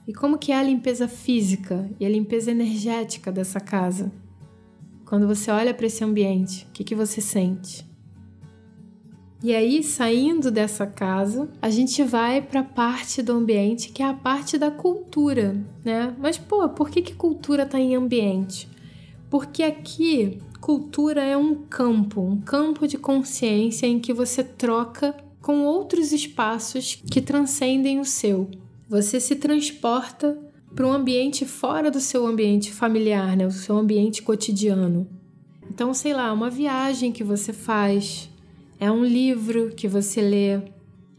E como que é a limpeza física e a limpeza energética dessa casa? Quando você olha para esse ambiente, o que, que você sente? E aí, saindo dessa casa, a gente vai para a parte do ambiente que é a parte da cultura, né? Mas pô, por que que cultura está em ambiente? Porque aqui cultura é um campo, um campo de consciência em que você troca com outros espaços que transcendem o seu. Você se transporta para um ambiente fora do seu ambiente familiar, né? O seu ambiente cotidiano. Então, sei lá, uma viagem que você faz, é um livro que você lê,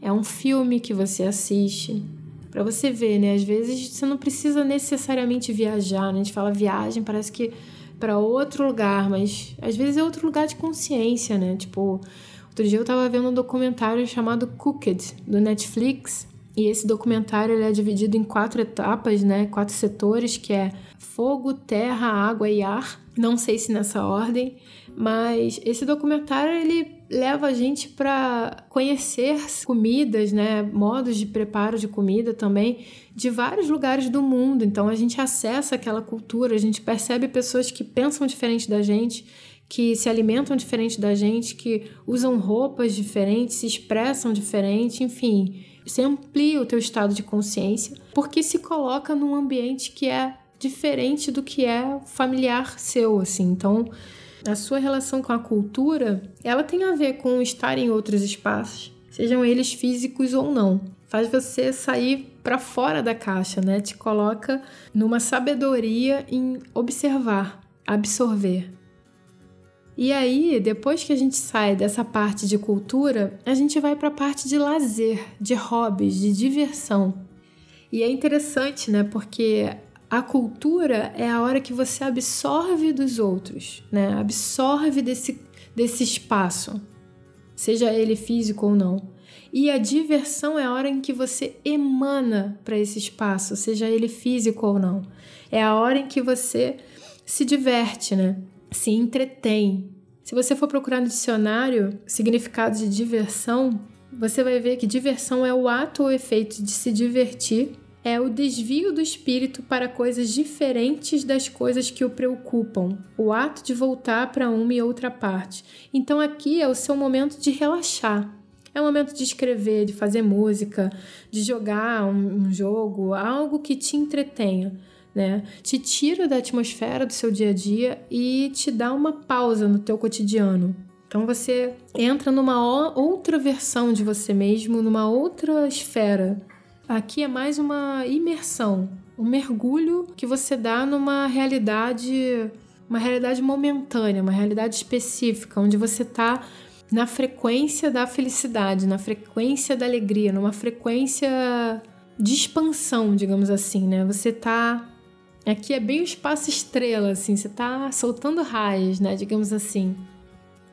é um filme que você assiste. Para você ver, né? Às vezes você não precisa necessariamente viajar, né? A gente fala viagem, parece que para outro lugar, mas às vezes é outro lugar de consciência, né? Tipo, outro dia eu tava vendo um documentário chamado Cooked do Netflix, e esse documentário ele é dividido em quatro etapas, né? Quatro setores, que é fogo, terra, água e ar. Não sei se nessa ordem, mas esse documentário ele leva a gente para conhecer comidas, né, modos de preparo de comida também de vários lugares do mundo. Então a gente acessa aquela cultura, a gente percebe pessoas que pensam diferente da gente, que se alimentam diferente da gente, que usam roupas diferentes, se expressam diferente, enfim, você amplia o teu estado de consciência porque se coloca num ambiente que é diferente do que é familiar seu, assim. Então, a sua relação com a cultura, ela tem a ver com estar em outros espaços, sejam eles físicos ou não. Faz você sair para fora da caixa, né? Te coloca numa sabedoria em observar, absorver. E aí, depois que a gente sai dessa parte de cultura, a gente vai para a parte de lazer, de hobbies, de diversão. E é interessante, né? Porque a cultura é a hora que você absorve dos outros, né? Absorve desse, desse espaço, seja ele físico ou não. E a diversão é a hora em que você emana para esse espaço, seja ele físico ou não. É a hora em que você se diverte, né? Se entretém. Se você for procurar no dicionário significado de diversão, você vai ver que diversão é o ato ou efeito de se divertir, é o desvio do espírito para coisas diferentes das coisas que o preocupam, o ato de voltar para uma e outra parte. Então aqui é o seu momento de relaxar. É o momento de escrever, de fazer música, de jogar um, um jogo, algo que te entretenha. Né? Te tira da atmosfera do seu dia a dia e te dá uma pausa no teu cotidiano. Então você entra numa outra versão de você mesmo, numa outra esfera. Aqui é mais uma imersão, um mergulho que você dá numa realidade, uma realidade momentânea, uma realidade específica, onde você está na frequência da felicidade, na frequência da alegria, numa frequência de expansão, digamos assim, né? Você tá aqui é bem o espaço estrela, assim, você tá soltando raios, né, digamos assim.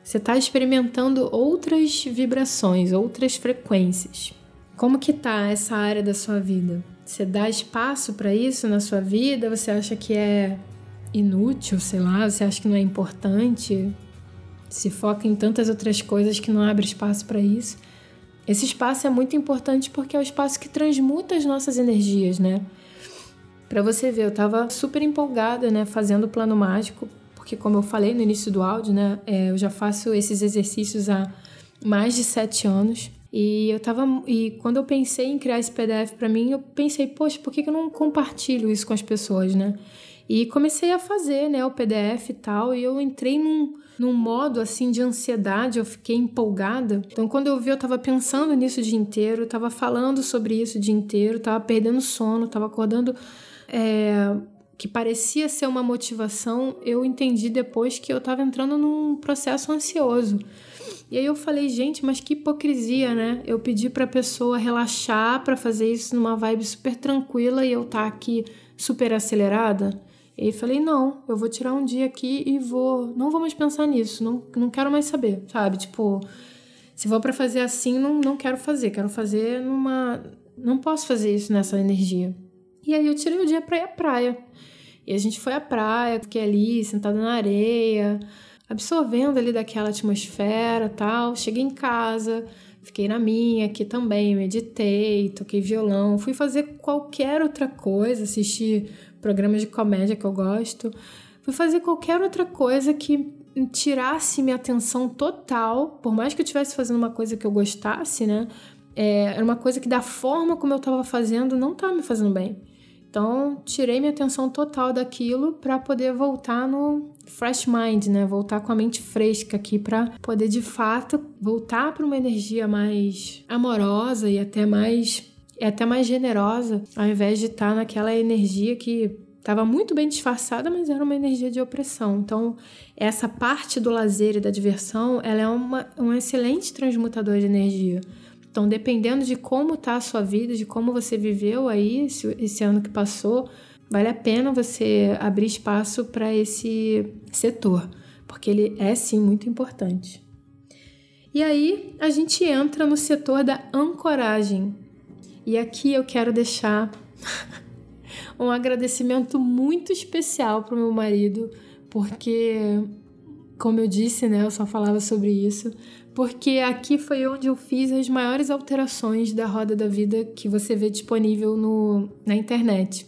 Você tá experimentando outras vibrações, outras frequências. Como que tá essa área da sua vida? Você dá espaço para isso na sua vida? Você acha que é inútil, sei lá, você acha que não é importante? se foca em tantas outras coisas que não abre espaço para isso. Esse espaço é muito importante porque é o espaço que transmuta as nossas energias, né? Para você ver, eu estava super empolgada, né, fazendo o plano mágico, porque como eu falei no início do áudio, né, é, eu já faço esses exercícios há mais de sete anos. E eu tava. E quando eu pensei em criar esse PDF para mim, eu pensei, poxa, por que, que eu não compartilho isso com as pessoas, né? E comecei a fazer, né, o PDF e tal, e eu entrei num, num modo assim de ansiedade, eu fiquei empolgada. Então, quando eu vi, eu tava pensando nisso o dia inteiro, tava falando sobre isso o dia inteiro, tava perdendo sono, tava acordando. É, que parecia ser uma motivação, eu entendi depois que eu tava entrando num processo ansioso. E aí eu falei, gente, mas que hipocrisia, né? Eu pedi pra pessoa relaxar para fazer isso numa vibe super tranquila e eu tá aqui super acelerada. E falei, não, eu vou tirar um dia aqui e vou. Não vou mais pensar nisso, não, não quero mais saber, sabe? Tipo, se for para fazer assim, não, não quero fazer, quero fazer numa. Não posso fazer isso nessa energia. E aí eu tirei o dia pra ir à praia. E a gente foi à praia, fiquei ali, sentada na areia, absorvendo ali daquela atmosfera tal. Cheguei em casa, fiquei na minha aqui também, meditei, toquei violão, fui fazer qualquer outra coisa, assistir programas de comédia que eu gosto. Fui fazer qualquer outra coisa que tirasse minha atenção total, por mais que eu estivesse fazendo uma coisa que eu gostasse, né? É, era uma coisa que da forma como eu estava fazendo não estava me fazendo bem. Então, tirei minha atenção total daquilo para poder voltar no fresh mind, né? Voltar com a mente fresca aqui para poder de fato voltar para uma energia mais amorosa e até mais é até mais generosa, ao invés de estar tá naquela energia que estava muito bem disfarçada, mas era uma energia de opressão. Então, essa parte do lazer e da diversão, ela é uma, um excelente transmutador de energia. Então, dependendo de como está a sua vida, de como você viveu aí esse, esse ano que passou, vale a pena você abrir espaço para esse setor, porque ele é sim muito importante. E aí a gente entra no setor da ancoragem, e aqui eu quero deixar um agradecimento muito especial para o meu marido, porque, como eu disse, né, eu só falava sobre isso, porque aqui foi onde eu fiz as maiores alterações da roda da vida que você vê disponível no, na internet.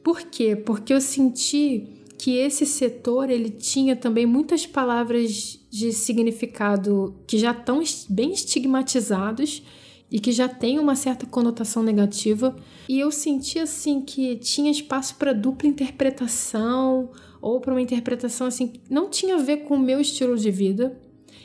Por quê? Porque eu senti que esse setor ele tinha também muitas palavras de significado que já estão bem estigmatizados e que já tem uma certa conotação negativa. E eu senti assim que tinha espaço para dupla interpretação ou para uma interpretação assim que não tinha a ver com o meu estilo de vida.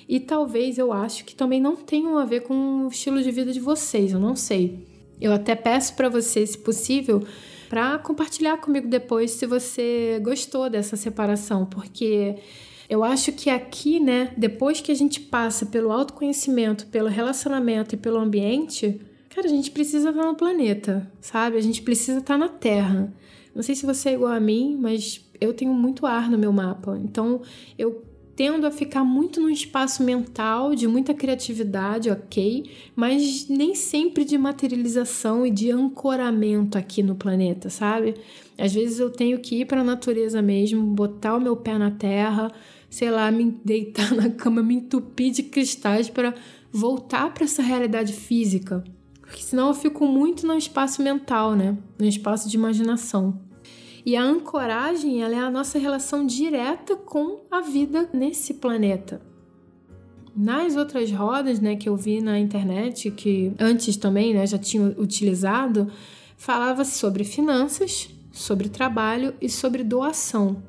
E talvez eu acho que também não tenham a ver com o estilo de vida de vocês, eu não sei. Eu até peço para você, se possível, para compartilhar comigo depois se você gostou dessa separação, porque eu acho que aqui, né, depois que a gente passa pelo autoconhecimento, pelo relacionamento e pelo ambiente, cara, a gente precisa estar no planeta, sabe? A gente precisa estar na Terra. Não sei se você é igual a mim, mas eu tenho muito ar no meu mapa. Então, eu tendo a ficar muito num espaço mental de muita criatividade, ok, mas nem sempre de materialização e de ancoramento aqui no planeta, sabe? Às vezes eu tenho que ir para a natureza mesmo, botar o meu pé na terra, sei lá, me deitar na cama, me entupir de cristais para voltar para essa realidade física. Porque senão eu fico muito no espaço mental, né? No espaço de imaginação. E a ancoragem, ela é a nossa relação direta com a vida nesse planeta. Nas outras rodas, né, que eu vi na internet, que antes também, né, já tinha utilizado, falava sobre finanças, sobre trabalho e sobre doação.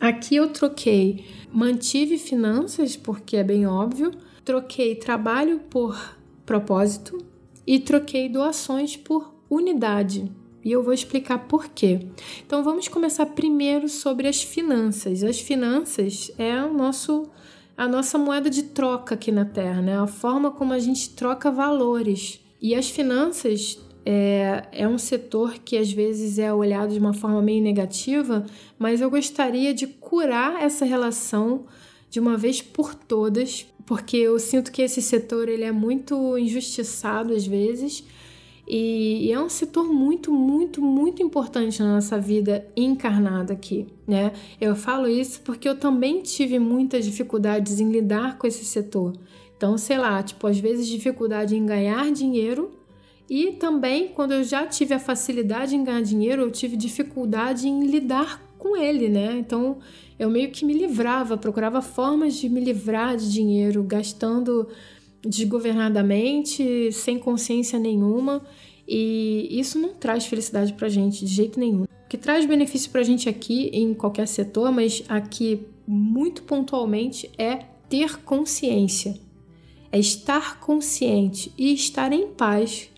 Aqui eu troquei, mantive finanças, porque é bem óbvio, troquei trabalho por propósito e troquei doações por unidade. E eu vou explicar por quê. Então vamos começar primeiro sobre as finanças. As finanças é o nosso a nossa moeda de troca aqui na Terra, né? A forma como a gente troca valores. E as finanças é, é um setor que às vezes é olhado de uma forma meio negativa, mas eu gostaria de curar essa relação de uma vez por todas, porque eu sinto que esse setor ele é muito injustiçado às vezes e, e, é um setor muito, muito, muito importante na nossa vida encarnada aqui, né? Eu falo isso porque eu também tive muitas dificuldades em lidar com esse setor. Então, sei lá, tipo, às vezes dificuldade em ganhar dinheiro e também quando eu já tive a facilidade em ganhar dinheiro, eu tive dificuldade em lidar com ele, né? Então, eu meio que me livrava, procurava formas de me livrar de dinheiro, gastando desgovernadamente, sem consciência nenhuma, e isso não traz felicidade pra gente de jeito nenhum. O que traz benefício pra gente aqui em qualquer setor, mas aqui muito pontualmente é ter consciência. É estar consciente e estar em paz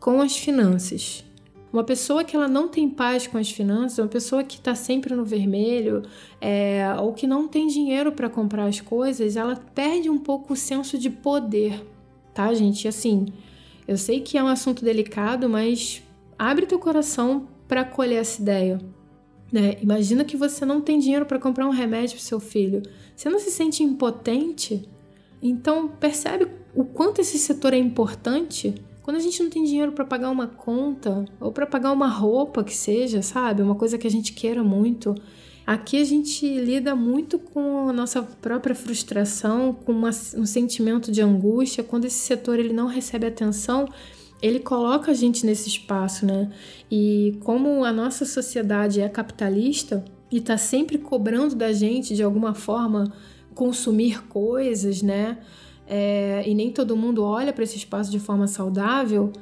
com as finanças. Uma pessoa que ela não tem paz com as finanças, uma pessoa que está sempre no vermelho, é, ou que não tem dinheiro para comprar as coisas, ela perde um pouco o senso de poder, tá, gente? Assim, eu sei que é um assunto delicado, mas abre teu coração para acolher essa ideia. Né? Imagina que você não tem dinheiro para comprar um remédio para seu filho. Você não se sente impotente? Então percebe o quanto esse setor é importante quando a gente não tem dinheiro para pagar uma conta ou para pagar uma roupa que seja, sabe? Uma coisa que a gente queira muito. Aqui a gente lida muito com a nossa própria frustração, com uma, um sentimento de angústia. Quando esse setor ele não recebe atenção, ele coloca a gente nesse espaço, né? E como a nossa sociedade é capitalista e está sempre cobrando da gente de alguma forma consumir coisas, né? É, e nem todo mundo olha para esse espaço de forma saudável,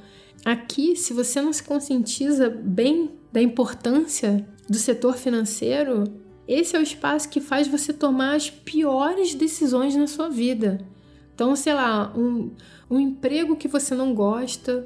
aqui, se você não se conscientiza bem da importância do setor financeiro, esse é o espaço que faz você tomar as piores decisões na sua vida. Então, sei lá, um, um emprego que você não gosta,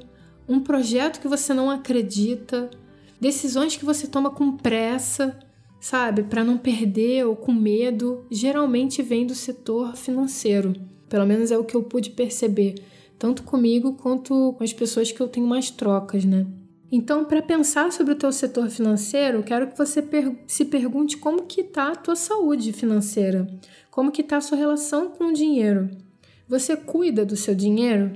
um projeto que você não acredita, decisões que você toma com pressa, sabe, para não perder ou com medo, geralmente vem do setor financeiro. Pelo menos é o que eu pude perceber, tanto comigo quanto com as pessoas que eu tenho mais trocas, né? Então, para pensar sobre o teu setor financeiro, quero que você se pergunte como que está a tua saúde financeira, como que está a sua relação com o dinheiro. Você cuida do seu dinheiro?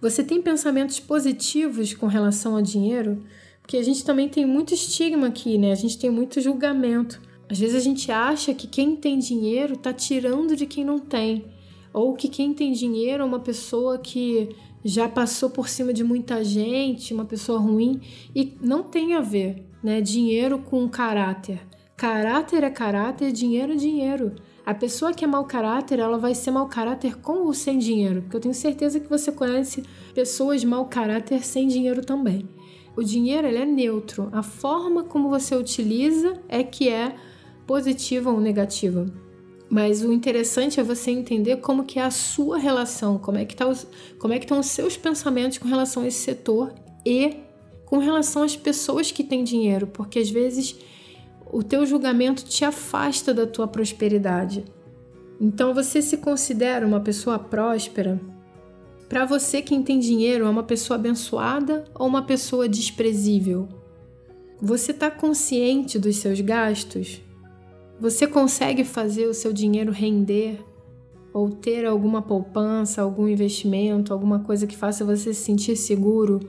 Você tem pensamentos positivos com relação ao dinheiro? Porque a gente também tem muito estigma aqui, né? A gente tem muito julgamento. Às vezes a gente acha que quem tem dinheiro está tirando de quem não tem ou que quem tem dinheiro é uma pessoa que já passou por cima de muita gente, uma pessoa ruim, e não tem a ver, né? Dinheiro com caráter. Caráter é caráter, dinheiro é dinheiro. A pessoa que é mau caráter, ela vai ser mau caráter com ou sem dinheiro, porque eu tenho certeza que você conhece pessoas mau caráter sem dinheiro também. O dinheiro ele é neutro, a forma como você utiliza é que é positiva ou negativa. Mas o interessante é você entender como que é a sua relação, como é que tá os, como é que estão os seus pensamentos com relação a esse setor e com relação às pessoas que têm dinheiro, porque às vezes o teu julgamento te afasta da tua prosperidade. Então você se considera uma pessoa próspera? Para você quem tem dinheiro é uma pessoa abençoada ou uma pessoa desprezível? Você está consciente dos seus gastos? Você consegue fazer o seu dinheiro render? Ou ter alguma poupança, algum investimento, alguma coisa que faça você se sentir seguro?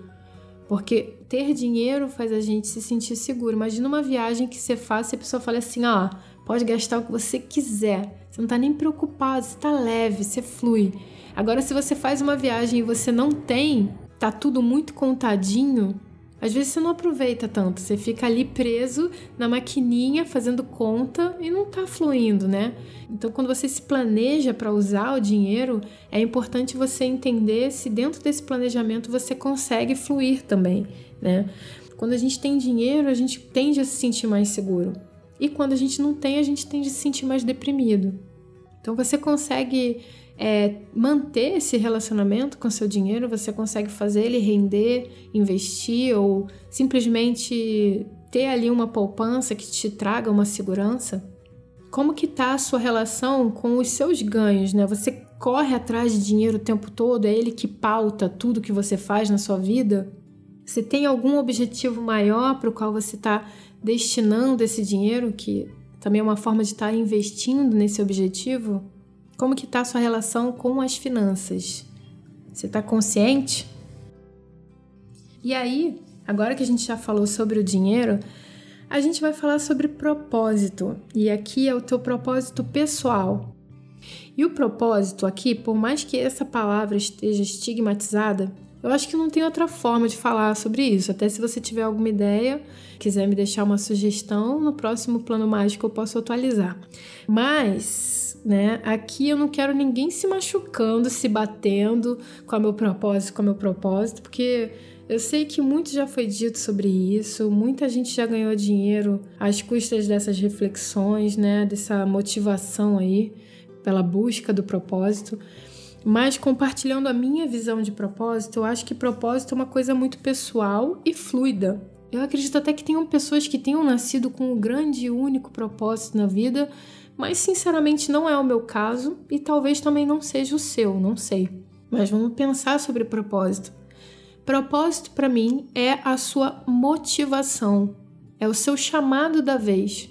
Porque ter dinheiro faz a gente se sentir seguro. Imagina uma viagem que você faz e a pessoa fala assim: ó, pode gastar o que você quiser. Você não tá nem preocupado, você tá leve, você flui. Agora, se você faz uma viagem e você não tem, tá tudo muito contadinho, às vezes você não aproveita tanto, você fica ali preso na maquininha fazendo conta e não tá fluindo, né? Então, quando você se planeja para usar o dinheiro, é importante você entender se dentro desse planejamento você consegue fluir também, né? Quando a gente tem dinheiro, a gente tende a se sentir mais seguro. E quando a gente não tem, a gente tende a se sentir mais deprimido. Então, você consegue é, manter esse relacionamento com seu dinheiro, você consegue fazer ele render, investir ou simplesmente ter ali uma poupança que te traga uma segurança? Como que tá a sua relação com os seus ganhos, né? Você corre atrás de dinheiro o tempo todo, é ele que pauta tudo que você faz na sua vida? Você tem algum objetivo maior para o qual você está destinando esse dinheiro, que também é uma forma de estar tá investindo nesse objetivo? Como que está a sua relação com as finanças? Você está consciente? E aí, agora que a gente já falou sobre o dinheiro, a gente vai falar sobre propósito. E aqui é o teu propósito pessoal. E o propósito aqui, por mais que essa palavra esteja estigmatizada, eu acho que não tem outra forma de falar sobre isso. Até se você tiver alguma ideia, quiser me deixar uma sugestão, no próximo plano mágico eu posso atualizar. Mas né? Aqui eu não quero ninguém se machucando, se batendo com o meu propósito, com o meu propósito, porque eu sei que muito já foi dito sobre isso, muita gente já ganhou dinheiro às custas dessas reflexões, né? Dessa motivação aí pela busca do propósito. Mas compartilhando a minha visão de propósito, eu acho que propósito é uma coisa muito pessoal e fluida. Eu acredito até que tenham pessoas que tenham nascido com um grande e único propósito na vida, mas sinceramente não é o meu caso e talvez também não seja o seu, não sei. Mas vamos pensar sobre propósito. Propósito para mim é a sua motivação, é o seu chamado da vez,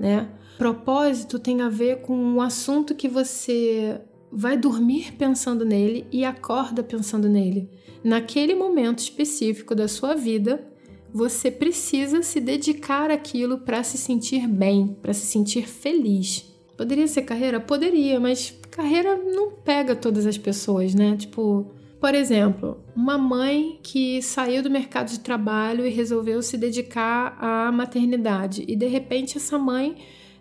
né? Propósito tem a ver com um assunto que você vai dormir pensando nele e acorda pensando nele. Naquele momento específico da sua vida, você precisa se dedicar àquilo para se sentir bem, para se sentir feliz. Poderia ser carreira? Poderia, mas carreira não pega todas as pessoas, né? Tipo, por exemplo, uma mãe que saiu do mercado de trabalho e resolveu se dedicar à maternidade. E de repente essa mãe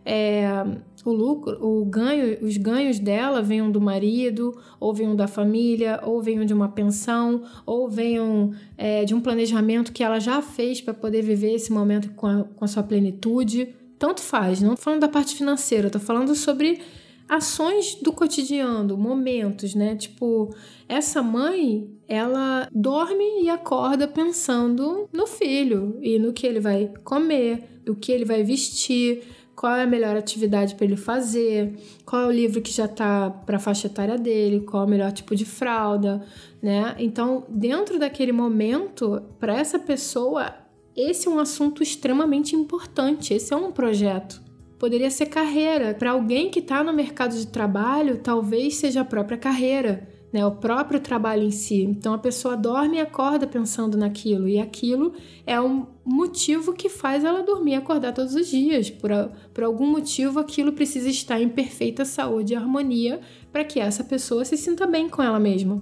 é, o lucro, o ganho, os ganhos dela venham do marido, ou venham da família, ou venham de uma pensão, ou venham é, de um planejamento que ela já fez para poder viver esse momento com a, com a sua plenitude. Tanto faz, não falando da parte financeira, tô falando sobre ações do cotidiano, momentos, né? Tipo, essa mãe, ela dorme e acorda pensando no filho e no que ele vai comer, o que ele vai vestir, qual é a melhor atividade para ele fazer, qual é o livro que já está para a faixa etária dele, qual é o melhor tipo de fralda, né? Então, dentro daquele momento, para essa pessoa, esse é um assunto extremamente importante, esse é um projeto. Poderia ser carreira. Para alguém que está no mercado de trabalho, talvez seja a própria carreira né, o próprio trabalho em si. Então a pessoa dorme e acorda pensando naquilo, e aquilo é um motivo que faz ela dormir e acordar todos os dias. Por, por algum motivo, aquilo precisa estar em perfeita saúde e harmonia para que essa pessoa se sinta bem com ela mesma.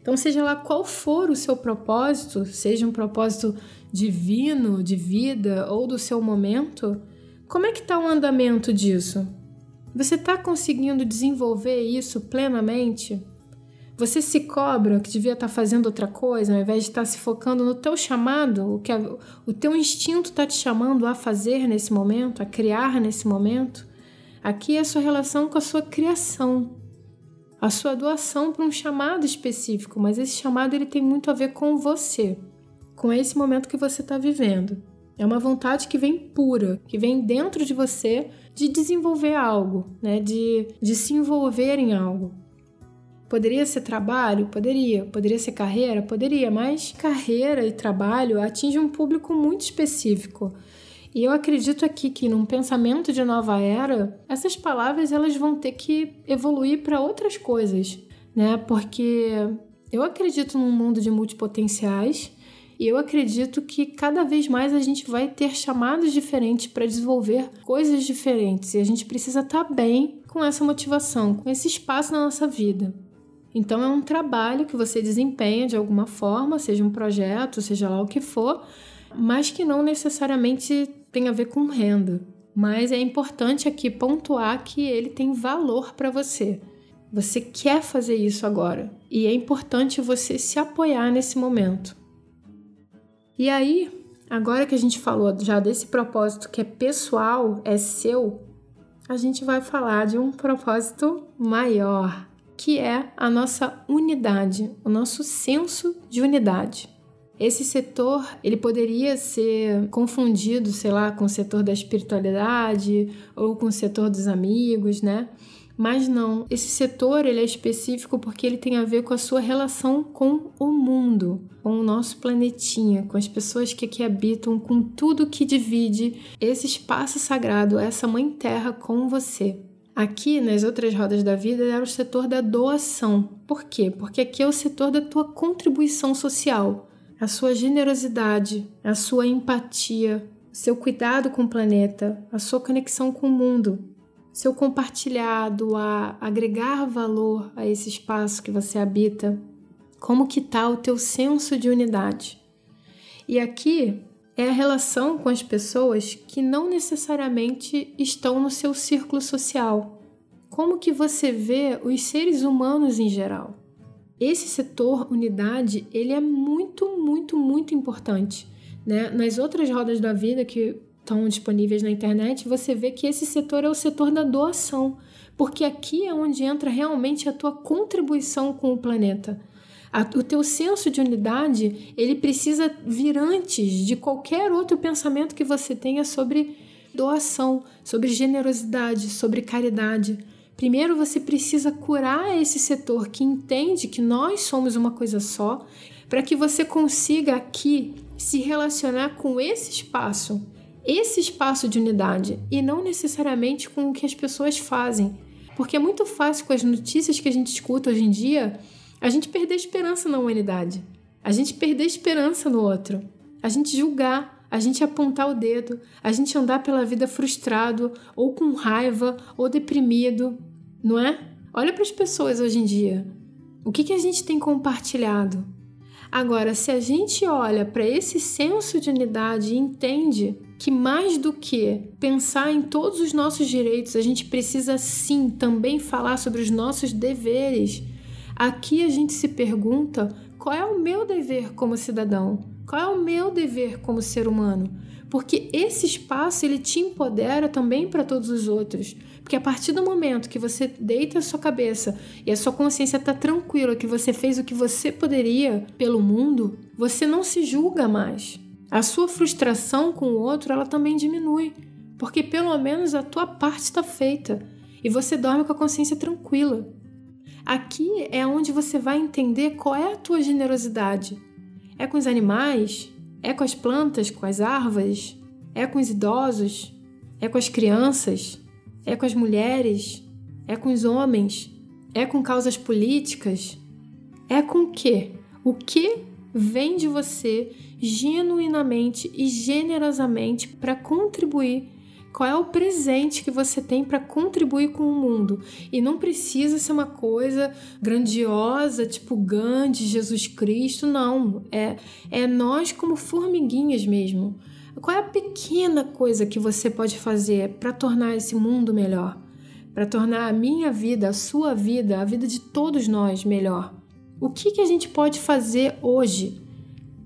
Então, seja lá qual for o seu propósito, seja um propósito divino, de vida ou do seu momento, como é que está o andamento disso? Você está conseguindo desenvolver isso plenamente? Você se cobra que devia estar fazendo outra coisa, ao invés de estar se focando no teu chamado, o que o teu instinto está te chamando a fazer nesse momento, a criar nesse momento. Aqui é a sua relação com a sua criação, a sua doação para um chamado específico, mas esse chamado ele tem muito a ver com você, com esse momento que você está vivendo. É uma vontade que vem pura, que vem dentro de você de desenvolver algo, né? de, de se envolver em algo. Poderia ser trabalho? Poderia. Poderia ser carreira? Poderia, mas carreira e trabalho atingem um público muito específico. E eu acredito aqui que num pensamento de nova era, essas palavras elas vão ter que evoluir para outras coisas, né? Porque eu acredito num mundo de multipotenciais e eu acredito que cada vez mais a gente vai ter chamados diferentes para desenvolver coisas diferentes e a gente precisa estar tá bem com essa motivação, com esse espaço na nossa vida. Então é um trabalho que você desempenha de alguma forma, seja um projeto, seja lá o que for, mas que não necessariamente tem a ver com renda. Mas é importante aqui pontuar que ele tem valor para você. Você quer fazer isso agora e é importante você se apoiar nesse momento. E aí, agora que a gente falou já desse propósito que é pessoal, é seu, a gente vai falar de um propósito maior, que é a nossa unidade, o nosso senso de unidade. Esse setor, ele poderia ser confundido, sei lá, com o setor da espiritualidade ou com o setor dos amigos, né? Mas não, esse setor ele é específico porque ele tem a ver com a sua relação com o mundo, com o nosso planetinha, com as pessoas que aqui habitam, com tudo que divide esse espaço sagrado, essa mãe terra com você. Aqui, nas outras rodas da vida, era o setor da doação. Por quê? Porque aqui é o setor da tua contribuição social a sua generosidade, a sua empatia, seu cuidado com o planeta, a sua conexão com o mundo, seu compartilhado a agregar valor a esse espaço que você habita. Como que está o teu senso de unidade? E aqui é a relação com as pessoas que não necessariamente estão no seu círculo social. Como que você vê os seres humanos em geral? Esse setor unidade, ele é muito, muito, muito importante. Né? Nas outras rodas da vida que estão disponíveis na internet, você vê que esse setor é o setor da doação, porque aqui é onde entra realmente a tua contribuição com o planeta. O teu senso de unidade, ele precisa vir antes de qualquer outro pensamento que você tenha sobre doação, sobre generosidade, sobre caridade. Primeiro você precisa curar esse setor que entende que nós somos uma coisa só, para que você consiga aqui se relacionar com esse espaço, esse espaço de unidade, e não necessariamente com o que as pessoas fazem. Porque é muito fácil com as notícias que a gente escuta hoje em dia, a gente perder esperança na humanidade, a gente perder esperança no outro, a gente julgar, a gente apontar o dedo, a gente andar pela vida frustrado, ou com raiva, ou deprimido, não é? Olha para as pessoas hoje em dia. O que, que a gente tem compartilhado? Agora, se a gente olha para esse senso de unidade e entende que mais do que pensar em todos os nossos direitos, a gente precisa sim também falar sobre os nossos deveres. Aqui a gente se pergunta qual é o meu dever como cidadão? Qual é o meu dever como ser humano? Porque esse espaço ele te empodera também para todos os outros. Porque a partir do momento que você deita a sua cabeça e a sua consciência está tranquila que você fez o que você poderia pelo mundo, você não se julga mais. A sua frustração com o outro, ela também diminui, porque pelo menos a tua parte está feita e você dorme com a consciência tranquila. Aqui é onde você vai entender qual é a tua generosidade. É com os animais? É com as plantas, com as árvores? É com os idosos? É com as crianças? É com as mulheres? É com os homens? É com causas políticas? É com o quê? O que vem de você genuinamente e generosamente para contribuir qual é o presente que você tem para contribuir com o mundo. E não precisa ser uma coisa grandiosa, tipo Gandhi, Jesus Cristo, não. É, é nós como formiguinhas mesmo. Qual é a pequena coisa que você pode fazer para tornar esse mundo melhor? Para tornar a minha vida, a sua vida, a vida de todos nós melhor? O que, que a gente pode fazer hoje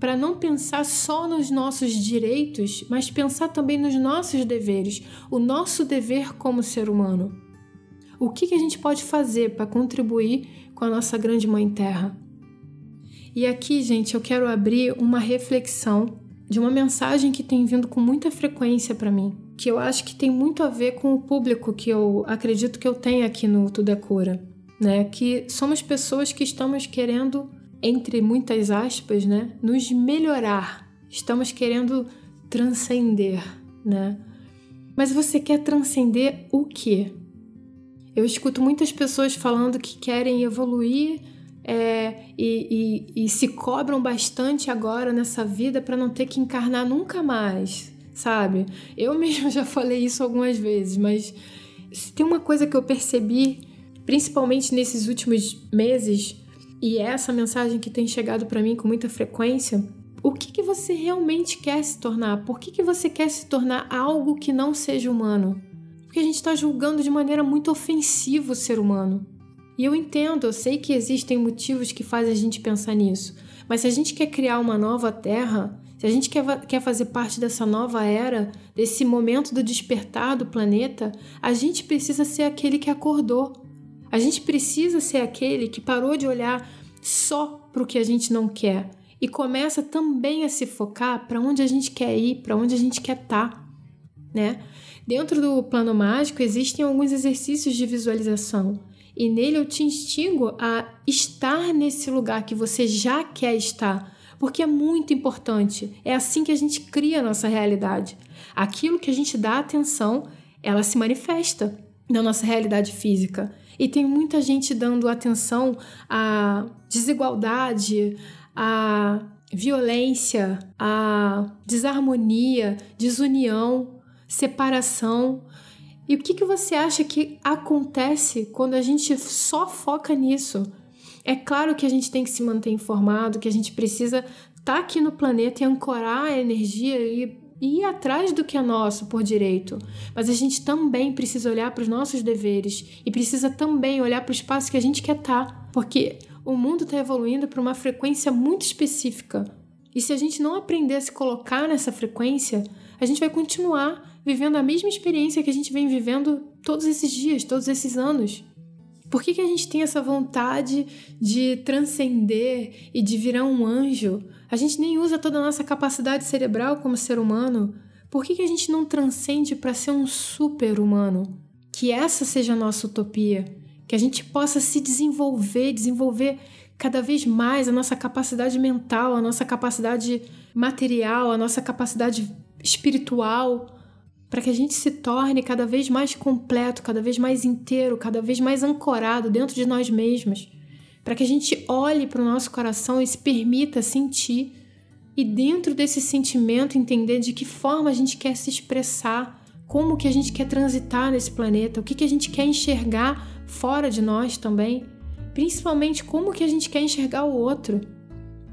para não pensar só nos nossos direitos, mas pensar também nos nossos deveres, o nosso dever como ser humano. O que, que a gente pode fazer para contribuir com a nossa grande mãe terra? E aqui, gente, eu quero abrir uma reflexão de uma mensagem que tem vindo com muita frequência para mim, que eu acho que tem muito a ver com o público que eu acredito que eu tenho aqui no Tudo é Cura, né? Que somos pessoas que estamos querendo, entre muitas aspas, né, nos melhorar. Estamos querendo transcender, né? Mas você quer transcender o quê? Eu escuto muitas pessoas falando que querem evoluir é, e, e, e se cobram bastante agora nessa vida para não ter que encarnar nunca mais, sabe? Eu mesma já falei isso algumas vezes, mas se tem uma coisa que eu percebi, principalmente nesses últimos meses, e é essa mensagem que tem chegado para mim com muita frequência, o que, que você realmente quer se tornar? Por que, que você quer se tornar algo que não seja humano? Porque a gente está julgando de maneira muito ofensiva o ser humano. E eu entendo, eu sei que existem motivos que fazem a gente pensar nisso, mas se a gente quer criar uma nova terra, se a gente quer, quer fazer parte dessa nova era, desse momento do despertar do planeta, a gente precisa ser aquele que acordou. A gente precisa ser aquele que parou de olhar só para o que a gente não quer e começa também a se focar para onde a gente quer ir, para onde a gente quer estar, tá, né? Dentro do plano mágico existem alguns exercícios de visualização. E nele eu te instigo a estar nesse lugar que você já quer estar, porque é muito importante. É assim que a gente cria a nossa realidade. Aquilo que a gente dá atenção, ela se manifesta na nossa realidade física. E tem muita gente dando atenção à desigualdade, à violência, à desarmonia, desunião, separação e o que, que você acha que acontece quando a gente só foca nisso? É claro que a gente tem que se manter informado, que a gente precisa estar tá aqui no planeta e ancorar a energia e, e ir atrás do que é nosso por direito. Mas a gente também precisa olhar para os nossos deveres e precisa também olhar para o espaço que a gente quer estar. Tá, porque o mundo está evoluindo para uma frequência muito específica. E se a gente não aprender a se colocar nessa frequência, a gente vai continuar vivendo a mesma experiência que a gente vem vivendo todos esses dias, todos esses anos? Por que, que a gente tem essa vontade de transcender e de virar um anjo? A gente nem usa toda a nossa capacidade cerebral como ser humano. Por que, que a gente não transcende para ser um super-humano? Que essa seja a nossa utopia. Que a gente possa se desenvolver, desenvolver cada vez mais a nossa capacidade mental, a nossa capacidade material, a nossa capacidade espiritual, para que a gente se torne cada vez mais completo, cada vez mais inteiro, cada vez mais ancorado dentro de nós mesmos, para que a gente olhe para o nosso coração e se permita sentir e dentro desse sentimento entender de que forma a gente quer se expressar, como que a gente quer transitar nesse planeta, o que que a gente quer enxergar fora de nós também, principalmente como que a gente quer enxergar o outro.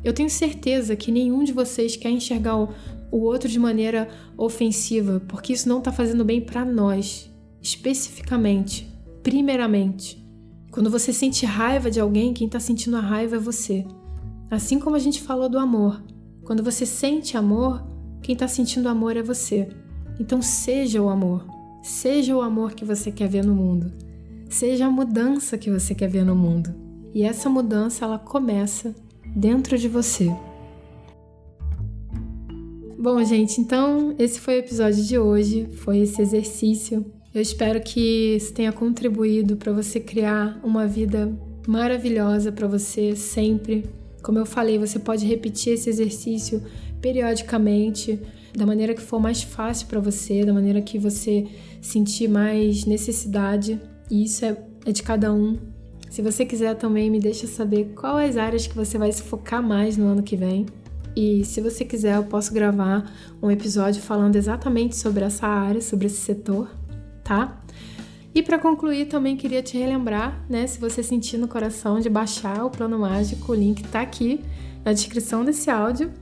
Eu tenho certeza que nenhum de vocês quer enxergar o, o outro de maneira ofensiva, porque isso não está fazendo bem para nós, especificamente, primeiramente. Quando você sente raiva de alguém, quem está sentindo a raiva é você. Assim como a gente falou do amor. Quando você sente amor, quem está sentindo amor é você. Então seja o amor. Seja o amor que você quer ver no mundo. Seja a mudança que você quer ver no mundo. E essa mudança ela começa dentro de você. Bom, gente, então esse foi o episódio de hoje, foi esse exercício. Eu espero que isso tenha contribuído para você criar uma vida maravilhosa para você sempre. Como eu falei, você pode repetir esse exercício periodicamente, da maneira que for mais fácil para você, da maneira que você sentir mais necessidade. E isso é, é de cada um. Se você quiser também, me deixa saber quais áreas que você vai se focar mais no ano que vem. E se você quiser, eu posso gravar um episódio falando exatamente sobre essa área, sobre esse setor, tá? E para concluir, também queria te relembrar, né, se você sentir no coração de baixar o plano mágico, o link tá aqui na descrição desse áudio.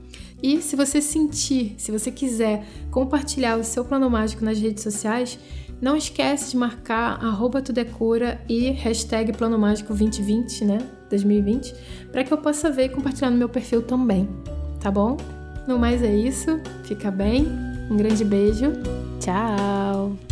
E se você sentir, se você quiser compartilhar o seu plano mágico nas redes sociais, não esquece de marcar arroba tudecura e hashtag plano mágico 2020, né, 2020, para que eu possa ver e compartilhar no meu perfil também tá bom? No mais é isso, fica bem, um grande beijo, tchau!